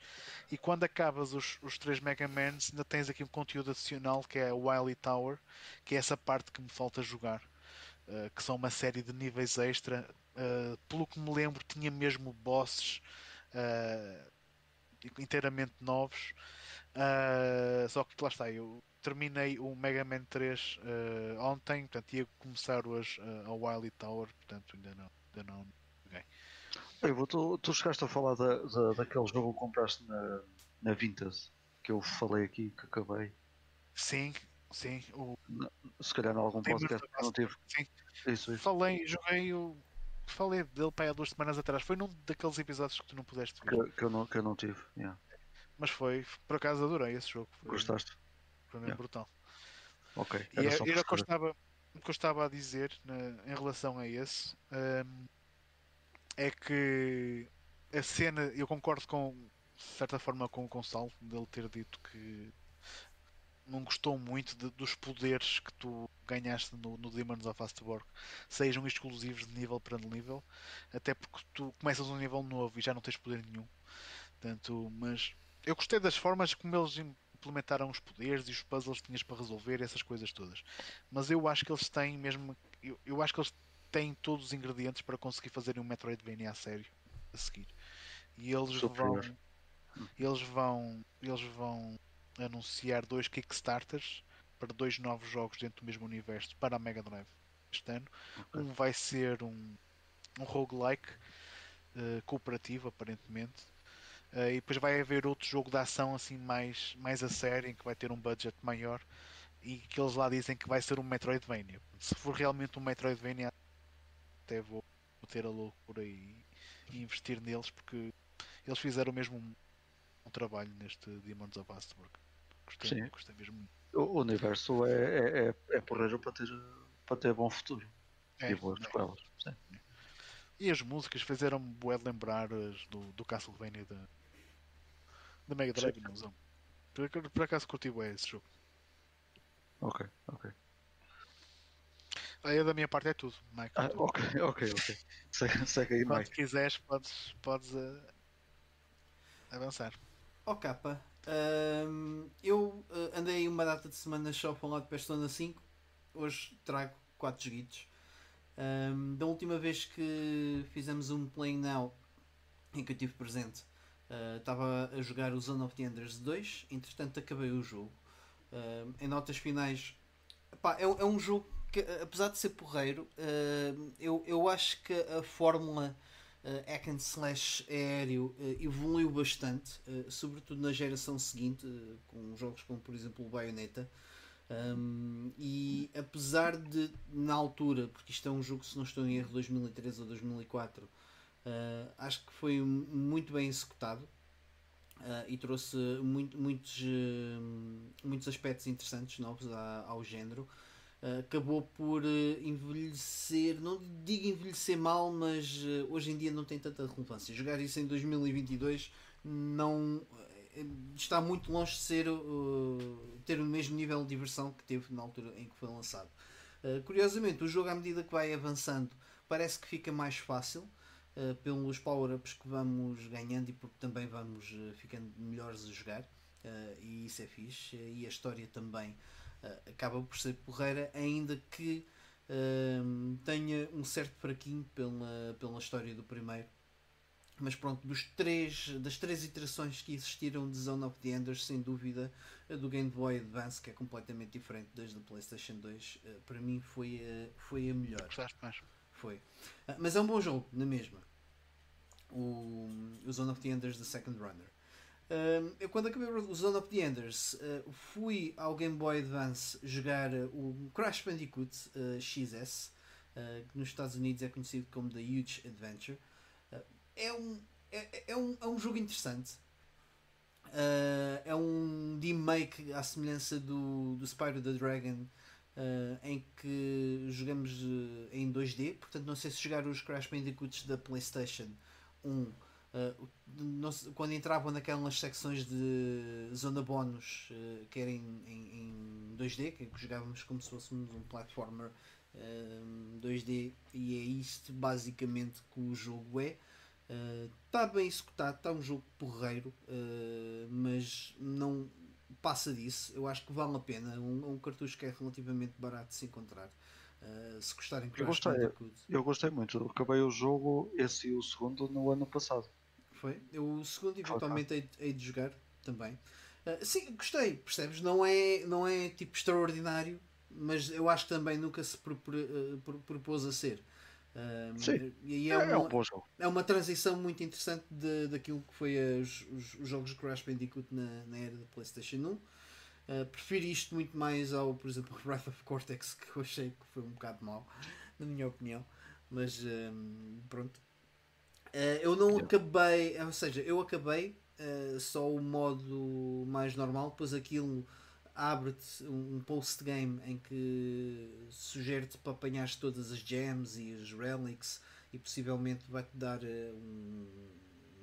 E quando acabas os, os três Mega Mans, ainda tens aqui um conteúdo adicional que é o Wily Tower, que é essa parte que me falta jogar. Uh, que são uma série de níveis extra. Uh, pelo que me lembro, tinha mesmo bosses uh, inteiramente novos. só que lá está, eu terminei o Mega Man 3 uh, eh, ontem, portanto ia começar hoje a Wily Tower, portanto ainda não, ainda não joguei. Ei, vou, tu, tu chegaste a falar da, da, daquele jogo que compraste na, na Vintage que eu falei aqui que acabei. Sim, sim. O... Se calhar em algum podcast não tive. Sim. Isso, isso. Falei, joguei o. Falei dele para há duas semanas atrás. Foi num daqueles episódios que tu não pudeste ver. Que, que eu, não, que eu não tive. Yeah. Mas foi, por acaso adorei esse jogo. Foi, Gostaste? Foi Yeah. brutal. Ok. E Era é- era o que eu estava, que eu estava a dizer né, em relação a esse hum, é que a cena, eu concordo com de certa forma com o Gonçalo dele ter dito que não gostou muito de- dos poderes que tu ganhaste no, no Demons of Astborg sejam exclusivos de nível para nível, até porque tu começas um nível novo e já não tens poder nenhum. Portanto, mas eu gostei das formas como eles implementaram os poderes e os puzzles que tinhas para resolver, essas coisas todas. Mas eu acho que eles têm mesmo. Eu, eu acho que eles têm todos os ingredientes para conseguir fazerem um Metroidvania a sério a seguir. E eles Superior. vão. Eles vão. Eles vão anunciar dois Kickstarters para dois novos jogos dentro do mesmo universo para a Mega Drive este ano. Ok. Um vai ser um, um roguelike eh, cooperativo, aparentemente. Eh, e depois vai haver outro jogo de ação assim mais, mais a sério, em que vai ter um budget maior e que eles lá dizem que vai ser um Metroidvania. Se for realmente um Metroidvania, até vou ter a loucura e, e investir neles porque eles fizeram mesmo um, um trabalho neste Demons of Astborg. Gostei, Sim. gostei mesmo muito. O universo é, é, é, é porreiro para ter, para ter bom futuro É, e boas é. sequelas. Sim. E as músicas fizeram-me bué de lembrar as do, do Castlevania da, da Mega Drive. Não, usam. por, por acaso curti bué esse jogo. Ok, ok. Aí da minha parte é tudo, Mike. Ah, ok, ok, ok. Segue, segue aí, Quando Mike. quiseres, podes, podes eh, avançar. Ó capa, hum, eu eh, andei uma data de semanas só para lá de Persona 5. Hoje trago 4 joguitos. Hum, da última vez que fizemos um Playing Now em que eu estive presente, eh, estava a jogar o Zone of the Enders 2. Entretanto, acabei o jogo. Hum, em notas finais, pá, é, é um jogo que, apesar de ser porreiro, hum, eu, eu acho que a fórmula uh, hack and slash aéreo uh, evoluiu bastante, uh, sobretudo na geração seguinte, uh, com jogos como por exemplo o Bayonetta. Um, e apesar de, na altura, porque isto é um jogo, se não estou em erro, 2013 ou 2004, uh, acho que foi muito bem executado e trouxe muito, muitos, muitos aspectos interessantes novos ao género. Uh, acabou por uh, envelhecer, não digo envelhecer mal, mas uh, hoje em dia não tem tanta relevância. Jogar isso em 2022 não eh, está muito longe de ser ter o mesmo nível de diversão que teve na altura em que foi lançado. Curiosamente, o jogo à medida que vai avançando parece que fica mais fácil pelos power-ups que vamos ganhando e porque também vamos ficando melhores a jogar. E isso é fixe. E a história também acaba por ser porreira, ainda que um, tenha um certo fraquinho pela, pela história do primeiro. Mas pronto, dos três, das três iterações que existiram de Zone of the Enders, sem dúvida, a do Game Boy Advance, que é completamente diferente desde a PlayStation 2, uh, para mim foi a, foi a melhor. Gostaste mais? Foi. Ah, mas é um bom jogo, na mesma. O, o Zone of the Enders The Second Runner. Um, eu quando acabei o Zone of the Enders uh, fui ao Game Boy Advance jogar uh, o Crash Bandicoot uh, XS, uh, que nos Estados Unidos é conhecido como The Huge Adventure. Uh, é, um, é, é, um, é um jogo interessante. Uh, é um remake à semelhança do, do Spyro the Dragon uh, em que jogamos uh, em 2D. Portanto, não sei se jogar os Crash Bandicoots da PlayStation 1 uh, não quando entravam naquelas secções de zona bónus uh, que era em, em, em 2D, que jogávamos como se fôssemos um platformer um, 2D, e é isto basicamente que o jogo é. Está bem executado, está um jogo porreiro, uh, mas não passa disso. Eu acho que vale a pena. É um, é um cartucho que é relativamente barato de se encontrar. Uh, se gostarem Eu gostei. Eu gostei muito. Acabei o jogo, esse e o segundo, no ano passado. Foi. Eu o segundo eventualmente hei, hei de jogar também. Uh, sim, gostei, percebes? Não é, não é tipo extraordinário, mas eu acho que também nunca se pro- propôs a ser. Um, Sim. E É, é, é uma, um bom jogo. é uma transição muito interessante de, daquilo que foi os, os, os jogos de Crash Bandicoot na, na era da PlayStation 1. Uh, prefiro isto muito mais ao, por exemplo, Wrath of Cortex, que eu achei que foi um bocado mau, na minha opinião. Mas um, pronto. Uh, eu não acabei, ou seja, eu acabei uh, só o modo mais normal, depois aquilo abre-te um, post-game em que sugere-te para apanhar todas as gems e as relics e possivelmente vai-te dar uh, um,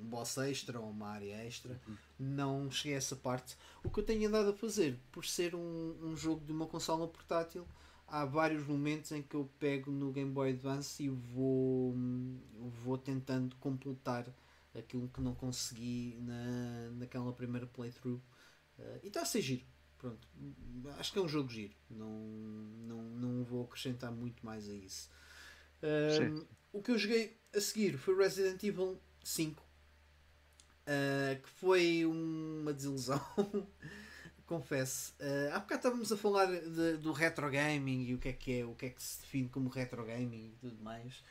um boss extra ou uma área extra. Não cheguei a essa parte. O que eu tenho andado a fazer, por ser um, um jogo de uma consola portátil, há vários momentos em que eu pego no Game Boy Advance e vou, vou tentando completar aquilo que não consegui na, naquela primeira playthrough. Uh, e está a ser giro. Pronto. Acho que é um jogo giro. Não, não, não vou acrescentar muito mais a isso. Sim. o que eu joguei a seguir foi Resident Evil 5. uh, que foi uma desilusão. confesso. Uh, há bocado estávamos a falar de- do retro gaming e o que é que é, o que é que se define como retro gaming e tudo mais.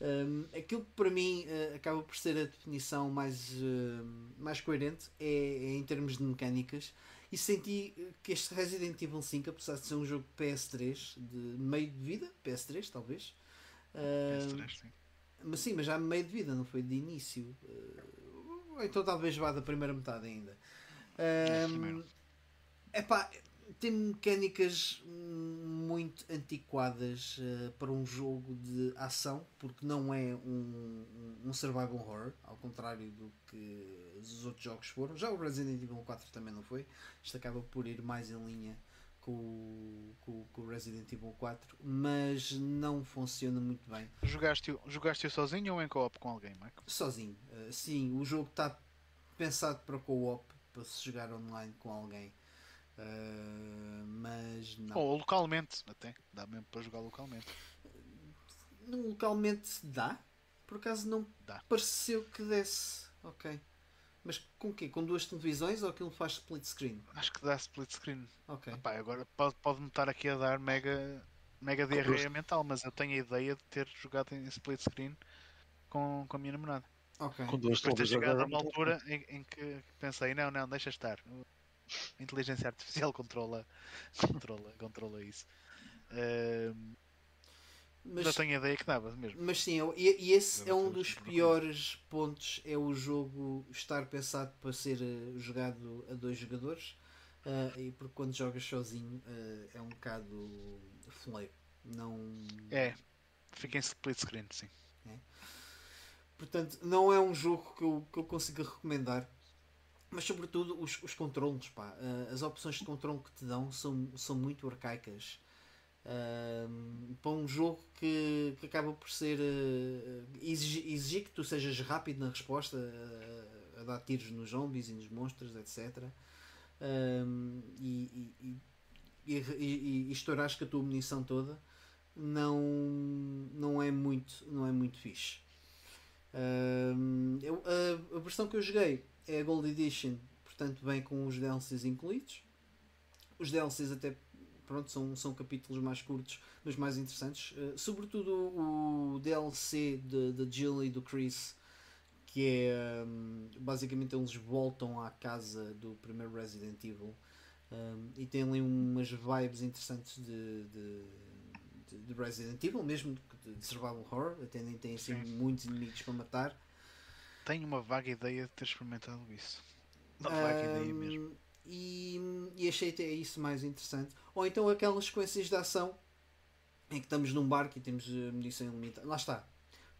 Um, aquilo que para mim uh, acaba por ser a definição mais, uh, mais coerente é, é em termos de mecânicas. E senti que este Resident Evil 5, apesar de ser um jogo PS3, de meio de vida, PS3 talvez, uh, PS3, sim. mas sim, mas já meio de vida, não foi de início. Uh, ou então talvez vá da primeira metade ainda. É, Um, primeiro. Epá, tem mecânicas muito antiquadas uh, para um jogo de ação, porque não é um, um- um survival horror, ao contrário do que os outros jogos foram. Já o Resident Evil 4 também não foi. Isto acaba por ir mais em linha com, o- com, com o Resident Evil 4, mas não funciona muito bem. Jogaste-o jogaste sozinho ou em co-op com alguém, Mike? sozinho. Uh, sim, o jogo está pensado para co-op, para se jogar online com alguém. Uh, mas não. Ou localmente, até. Dá mesmo para jogar localmente. No- Localmente dá? Por acaso não Dá. pareceu que desse. Ok. Mas com o quê? Com duas televisões ou aquilo faz split screen? Acho que dá split screen. Ok. Epá, agora pode- pode-me estar aqui a dar mega, mega diarreia mental, mas eu tenho a ideia de ter jogado em split screen com, com a minha namorada. Ok. Com duas Depois ter televisões chegado a uma altura em, em que pensei, não, não, deixa estar. A inteligência artificial controla, controla, controla isso. Ahm, Mas, Não tenho a ideia que dava mesmo. mas sim, eu- e, esse é um dos uma piores pontos. É o jogo estar pensado para ser uh, jogado a dois jogadores. Uh, e porque quando jogas sozinho uh, é um bocado fleio. Não. É, fica em split screen, sim. Portanto, não é um jogo que eu, que eu consiga recomendar. Mas sobretudo os, os controles, pá. Uh, as opções de controle que te dão são, são muito arcaicas. Um, para um jogo que, que acaba por ser uh, exigir, exigir que tu sejas rápido na resposta uh, a dar tiros nos zombies e nos monstros, etc. E, e, e, e, e, estourares com a tua munição toda não, não é muito não é muito fixe. A versão que eu joguei é a Gold Edition, portanto vem com os DLCs incluídos. Os DLCs até pronto, são, são capítulos mais curtos, mas mais interessantes. Uh, sobretudo o DLC de, de Jill e do Chris, que é um, basicamente eles voltam à casa do primeiro Resident Evil um, e tem ali umas vibes interessantes de, de, de- de Resident Evil, mesmo de, de survival horror, até nem tem assim Sim. muitos inimigos para matar. Tenho uma vaga ideia de ter experimentado isso. Uma vaga ideia Um, mesmo. E, e achei até isso mais interessante. Ou então aquelas sequências de ação em que estamos num barco e temos eh, munição ilimitada. Lá está.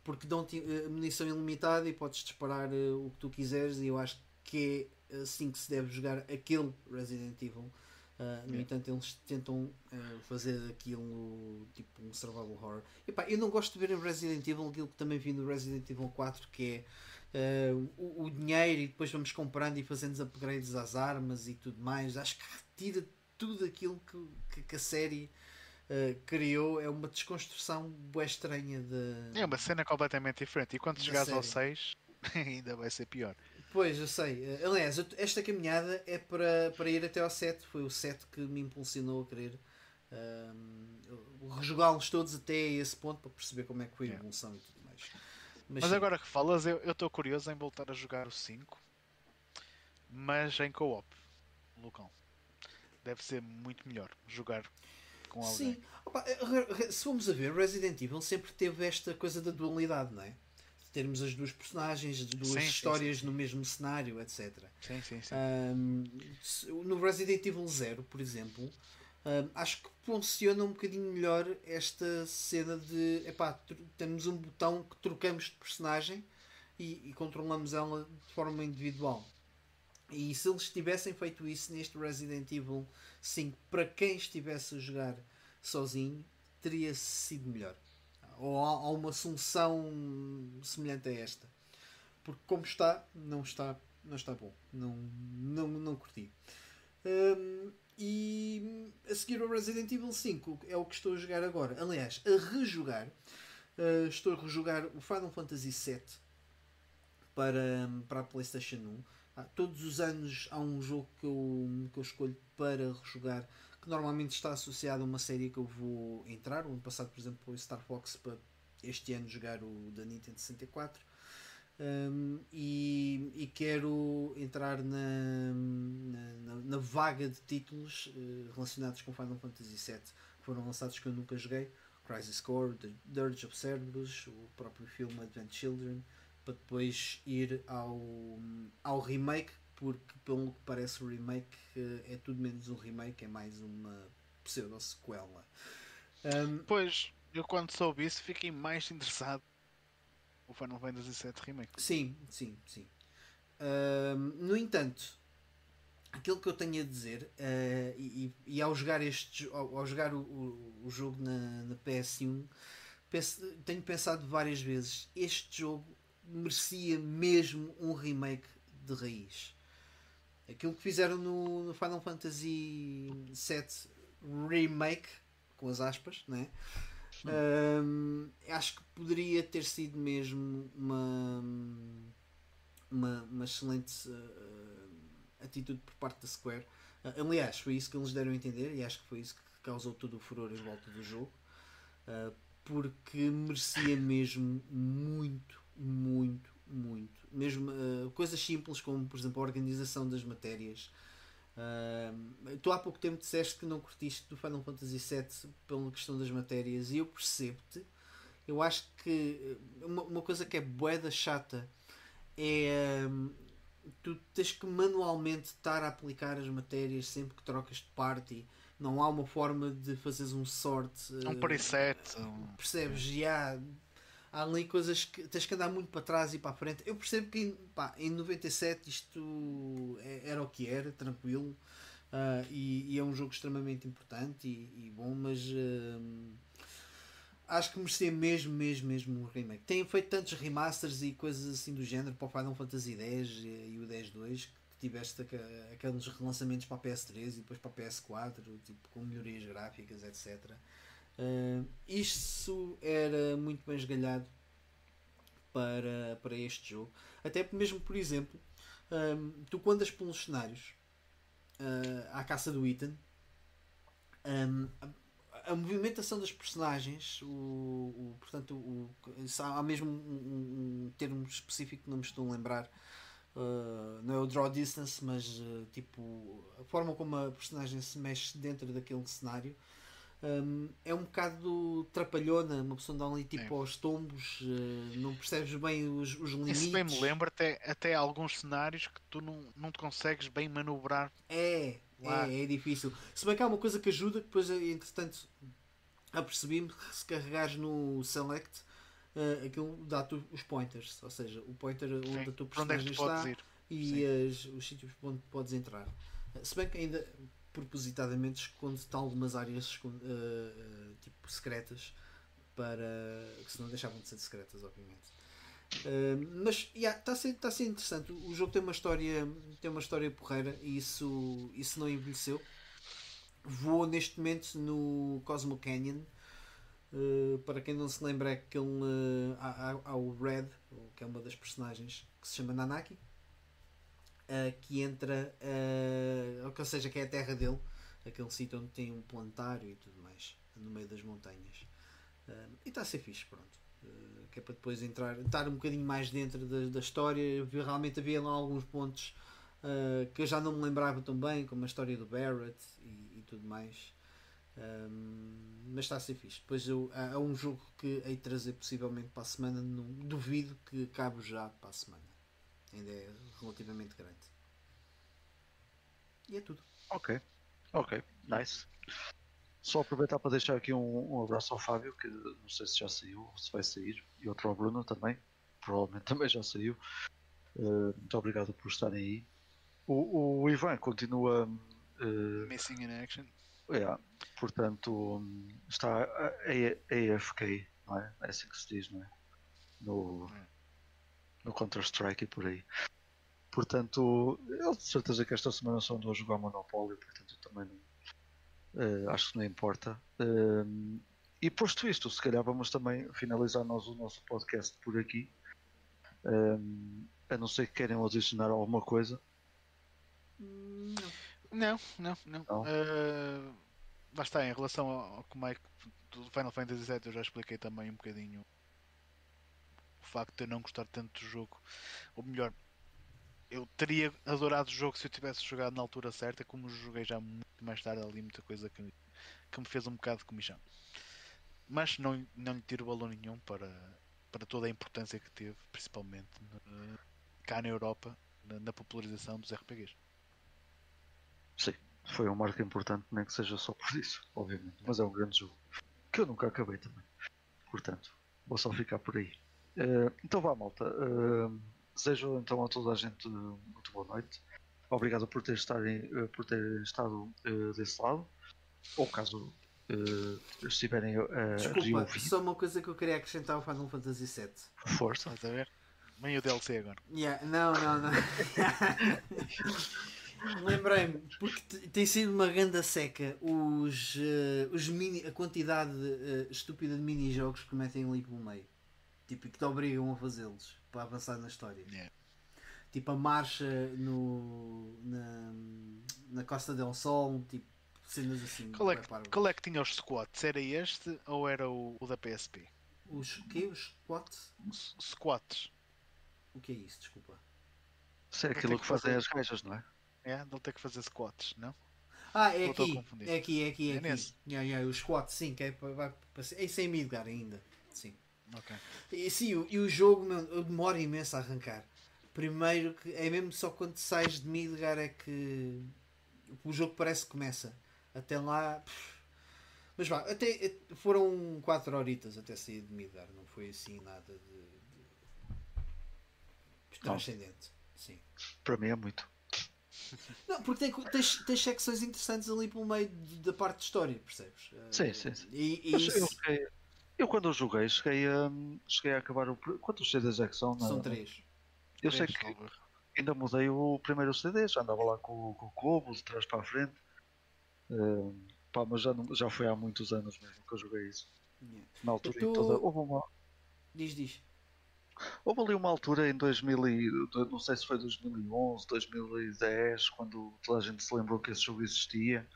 Porque dão-te eh, munição ilimitada e podes disparar eh, o que tu quiseres. E eu acho que é assim que se deve jogar aquele Resident Evil. Uh, no Yeah. entanto, eles tentam uh, fazer aquilo tipo um survival horror. Epá, eu não gosto de ver em Resident Evil aquilo que também vi no Resident Evil 4, que é uh, o, o dinheiro e depois vamos comprando e fazendo upgrades às armas e tudo mais. Acho que retira tudo aquilo que, que, que a série uh, criou. É uma desconstrução estranha de. É uma cena completamente diferente. E quando chegares ao série. 6, ainda vai ser pior. Pois, eu sei. Eh, Aliás, esta caminhada é para, para ir até ao 7. Foi o 7 que me impulsionou a querer um, rejogá-los todos até esse ponto para perceber como é que foi a Yeah. evolução e tudo Mas sim, agora que falas, eu estou curioso em voltar a jogar o 5, mas em co-op local. Deve ser muito melhor jogar com alguém. Sim, Opa, re- se formos a ver, Resident Evil sempre teve esta coisa da dualidade, não é? De termos as duas personagens, as duas Sim, histórias sim, sim. no mesmo cenário, etc. Sim, sim, sim. Um, no Resident Evil 0, por exemplo, acho que funciona um bocadinho melhor esta cena de epá, temos um botão que trocamos de personagem e, e controlamos ela de forma individual. E se eles tivessem feito isso neste Resident Evil 5, para quem estivesse a jogar sozinho, teria sido melhor. Ou há, há uma solução semelhante a esta. Porque como está, não está, não está bom. Não, não, não curti. E a seguir ao Resident Evil 5 é o que estou a jogar agora. Aliás, a rejogar. uh, estou a rejogar o Final Fantasy VII para, para a PlayStation 1. Ah, todos os anos há um jogo que eu, que eu escolho para rejogar que normalmente está associado a uma série que eu vou entrar. O ano passado, por exemplo, foi o Star Fox para este ano jogar o da Nintendo 64. Um, e, e quero entrar na, na, na- vaga de títulos eh, relacionados com Final Fantasy VII que foram lançados que eu nunca joguei. Crisis Core, The Dirge of Cerberus o próprio filme Advent Children para depois ir ao, ao remake porque pelo que parece o remake eh, é tudo menos um remake é mais uma pseudo sequela um, Pois, eu quando soube isso fiquei mais interessado no Final Fantasy VII Remake. Sim, sim, sim. Ahm, no entanto, aquilo que eu tenho a dizer, eh, e, e- ao jogar, este, ao, ao jogar o, o, o jogo na, na PS1, penso- tenho pensado várias vezes: este jogo merecia mesmo um remake de raiz. Aquilo que fizeram no, no Final Fantasy VII Remake, com as aspas, né? Hum, acho que poderia ter sido mesmo uma, uma, uma excelente uh, atitude por parte da Square. Uh, aliás, foi isso que eles deram a entender e acho que foi isso que causou todo o furor em volta do jogo. Uh, porque merecia mesmo muito, muito, muito. Mesmo coisas simples como, por exemplo, a organização das matérias. Uh, tu há pouco tempo disseste que não curtiste do Final Fantasy VII pela questão das matérias e eu percebo-te. Eu acho que uh, uma, uma coisa que é boeda chata é um, tu tens que manualmente estar a aplicar as matérias sempre que trocas de party. Não há uma forma de fazeres um sort. Um uh, preset. Um... percebes? Já há ali coisas que tens que andar muito para trás e para a frente. Eu percebo que em, pá, em 97 isto é- era o que era, tranquilo. ah, e, e é um jogo extremamente importante e, e bom, mas ah, acho que merecia mesmo, mesmo, mesmo um remake. Têm feito tantos remasters e coisas assim do género para o Final Fantasy X e, e o 10-2 que tiveste aca- aqueles relançamentos para a PS3 e depois para a PS4, tipo, com melhorias gráficas, etc. Uh, isso era muito bem esgalhado para, para este jogo. Até mesmo, por exemplo, um, tu quando andas pelos cenários uh, à caça do Ethan, um, a, a movimentação das personagens, o, o- portanto, o, há mesmo um- um termo específico que não me estou a lembrar. Uh, não é o draw distance, mas uh, tipo a forma como a personagem se mexe dentro daquele cenário um, é um bocado trapalhona, uma pessoa anda ali tipo É. aos tombos, uh, não percebes bem os, os limites. Isso bem me lembra até, até alguns cenários que tu não, não te consegues bem manobrar. É, Lá. é, é difícil. Se bem que há uma coisa que ajuda, que depois, entretanto, apercebi-me que se carregares no Select, uh, aquilo dá-te os pointers, ou seja, o pointer onde Sim, a tua onde é personagem podes está e as- os sítios onde podes entrar. Se bem que ainda propositadamente esconde-te algumas áreas uh, uh, tipo secretas para que senão deixavam de ser secretas, obviamente. Uh, mas está a, ser, tá a ser interessante. O jogo tem uma história, tem uma história porreira e isso, isso não envelheceu. Vou neste momento no Cosmo Canyon. Uh, para quem não se lembra, é aquele. Uh, há- há o Red, que é uma das personagens que se chama Nanaki, que entra, uh, ou seja, que é a terra dele. aquele sítio onde tem um plantário e tudo mais, no meio das montanhas. Uh, e está a ser fixe, pronto. Uh, que é para depois entrar, estar um bocadinho mais dentro da, da história. Realmente havia lá alguns pontos uh, que eu já não me lembrava tão bem, como a história do Barrett e, e tudo mais. Um, mas está a ser fixe. Depois eu, há, um jogo que hei trazer possivelmente para a semana. Não, duvido que acabe já para a semana. Ainda é relativamente grande. E é tudo. Ok, ok, nice. Só aproveitar para deixar aqui um, um, abraço ao Fábio, que não sei se já saiu ou se vai sair, e outro ao Bruno também, provavelmente também já saiu. Uh, muito obrigado por estarem aí. O, o Ivan continua. Uh, Missing in action. Yeah, portanto, está AFK, não é? É assim que se diz, não é? No, hum. No Counter-Strike e por aí. Portanto, eu de certeza que esta semana só andou a jogar Monopólio, portanto também não, uh, acho que não importa. Uh, e posto isto, se calhar vamos também finalizar nós o nosso podcast por aqui. Uh, a não ser que querem adicionar alguma coisa. Não. Não, não, não. Uh, lá está, em relação ao, como é que do Final Fantasy VII eu já expliquei também um bocadinho o facto de eu não gostar tanto do jogo. Ou melhor, eu teria adorado o jogo se eu tivesse jogado na altura certa, como joguei já muito mais tarde ali, muita coisa que, que me fez um bocado de comichão. Mas não, não lhe tiro valor nenhum para, para toda a importância que teve, principalmente cá na Europa, na, na popularização dos RPGs. Sim, foi um marco importante, nem que seja só por isso, obviamente. Mas é um grande jogo que eu nunca acabei também. Portanto, vou só ficar por aí. Uh, então vá, malta. Uh, desejo então a toda a gente muito boa noite. Obrigado por ter, estarem, uh, por ter estado desse lado. Ou caso estiverem a Desculpa, só uma coisa que eu queria acrescentar ao Final Fantasy VII. Força. Estás a ver? Vem o DLC agora. Yeah, não, não, não. Lembrei-me, porque tem sido uma ganda seca os, uh, os mini, a quantidade uh, estúpida de mini-jogos que metem ali pelo meio. Tipo, e que te obrigam a fazê-los para avançar na história. Yeah. Tipo, a marcha no, na, na Costa del Sol, tipo, cenas assim. Qual é, que, qual é que tinha os squats? Era este ou era o, o da PSP? Os que? Os squats? Os squats. O que é isso? Desculpa. Isso é aquilo que, que fazem as gajas, não é? É, ele tem que fazer squats, não? Ah, é aqui. É aqui, é aqui, é, é aqui. Nesse? Yeah, yeah, o squat, sim, que é, vai, é sem Midgar ainda. Sim. Ok. E, sim, e o jogo meu, demora imenso a arrancar. Primeiro que é mesmo só quando sais de Midgar é que o jogo parece que começa. Até lá. Pff. Mas vá, até foram 4 horitas até sair de Midgar, não foi assim nada de, de transcendente. Sim. Para mim é muito. Não, porque tem, tens, tens secções interessantes ali pelo meio da parte de história, percebes? Sim, sim. sim. E, e isso... eu, eu, quando eu joguei, cheguei a, cheguei a acabar o. Quantos CDs é que são? São três. Eu três, sei que ainda mudei o primeiro CD, já andava lá com, com o Cobo de trás para a frente. Uh, pá, mas já, não, já foi há muitos anos mesmo que eu joguei isso. Yeah. Na altura tô... toda. Houve uma... Diz, diz. Houve ali uma altura em 2000, e, não sei se foi 2011, 2010, quando toda a gente se lembrou que esse jogo existia.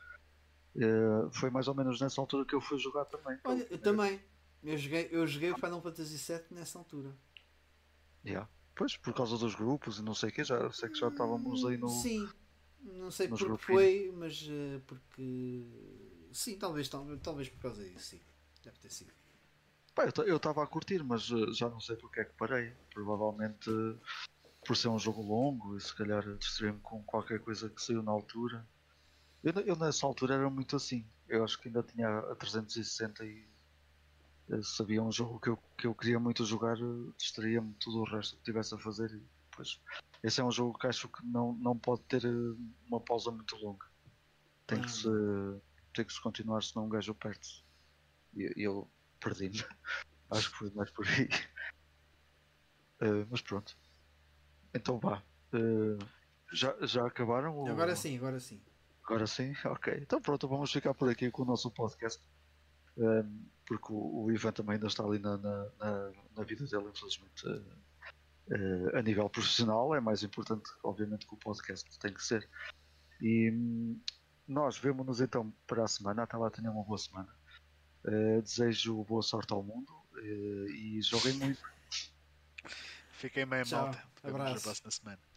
Uh, foi mais ou menos nessa altura que eu fui jogar também. Olha, eu também. Eu joguei, eu joguei o Final Fantasy VII nessa altura. Yeah. Pois, por causa dos grupos e não sei o que, já sei que já estávamos aí no. Sim, não sei porque foi, mas uh, porque. Sim, talvez, talvez, talvez por causa disso, sim. Deve ter sido. Pá, eu estava a curtir, mas uh, já não sei porque é que parei. Provavelmente por ser um jogo longo e se calhar distraí-me com qualquer coisa que saiu na altura. Eu, eu, nessa altura era muito assim. Eu acho que ainda tinha a 360 e sabia um jogo que eu, que eu queria muito jogar, distraía-me tudo o resto que tivesse a fazer. E, pois, esse é um jogo que acho que não, não pode ter uma pausa muito longa. Tem que, se, tem que se continuar, senão um gajo perde-se. E eu perdi-me. Acho que foi mais por aí. Uh, mas pronto. Então vá. Uh, já, já acabaram? Agora ou... sim, agora sim. Agora sim? Ok. Então pronto, vamos ficar por aqui com o nosso podcast. Um, porque o, o, Ivan também ainda está ali na, na, na, na vida dele, infelizmente. Uh, a nível profissional é mais importante, obviamente, que o podcast tem que ser. E, nós vemos-nos então para a semana. Até lá tenham uma boa semana. Uh, desejo boa sorte ao mundo uh, e joguem muito. Fiquem bem, Tchau. malta. Vemos na Abraço. próxima semana.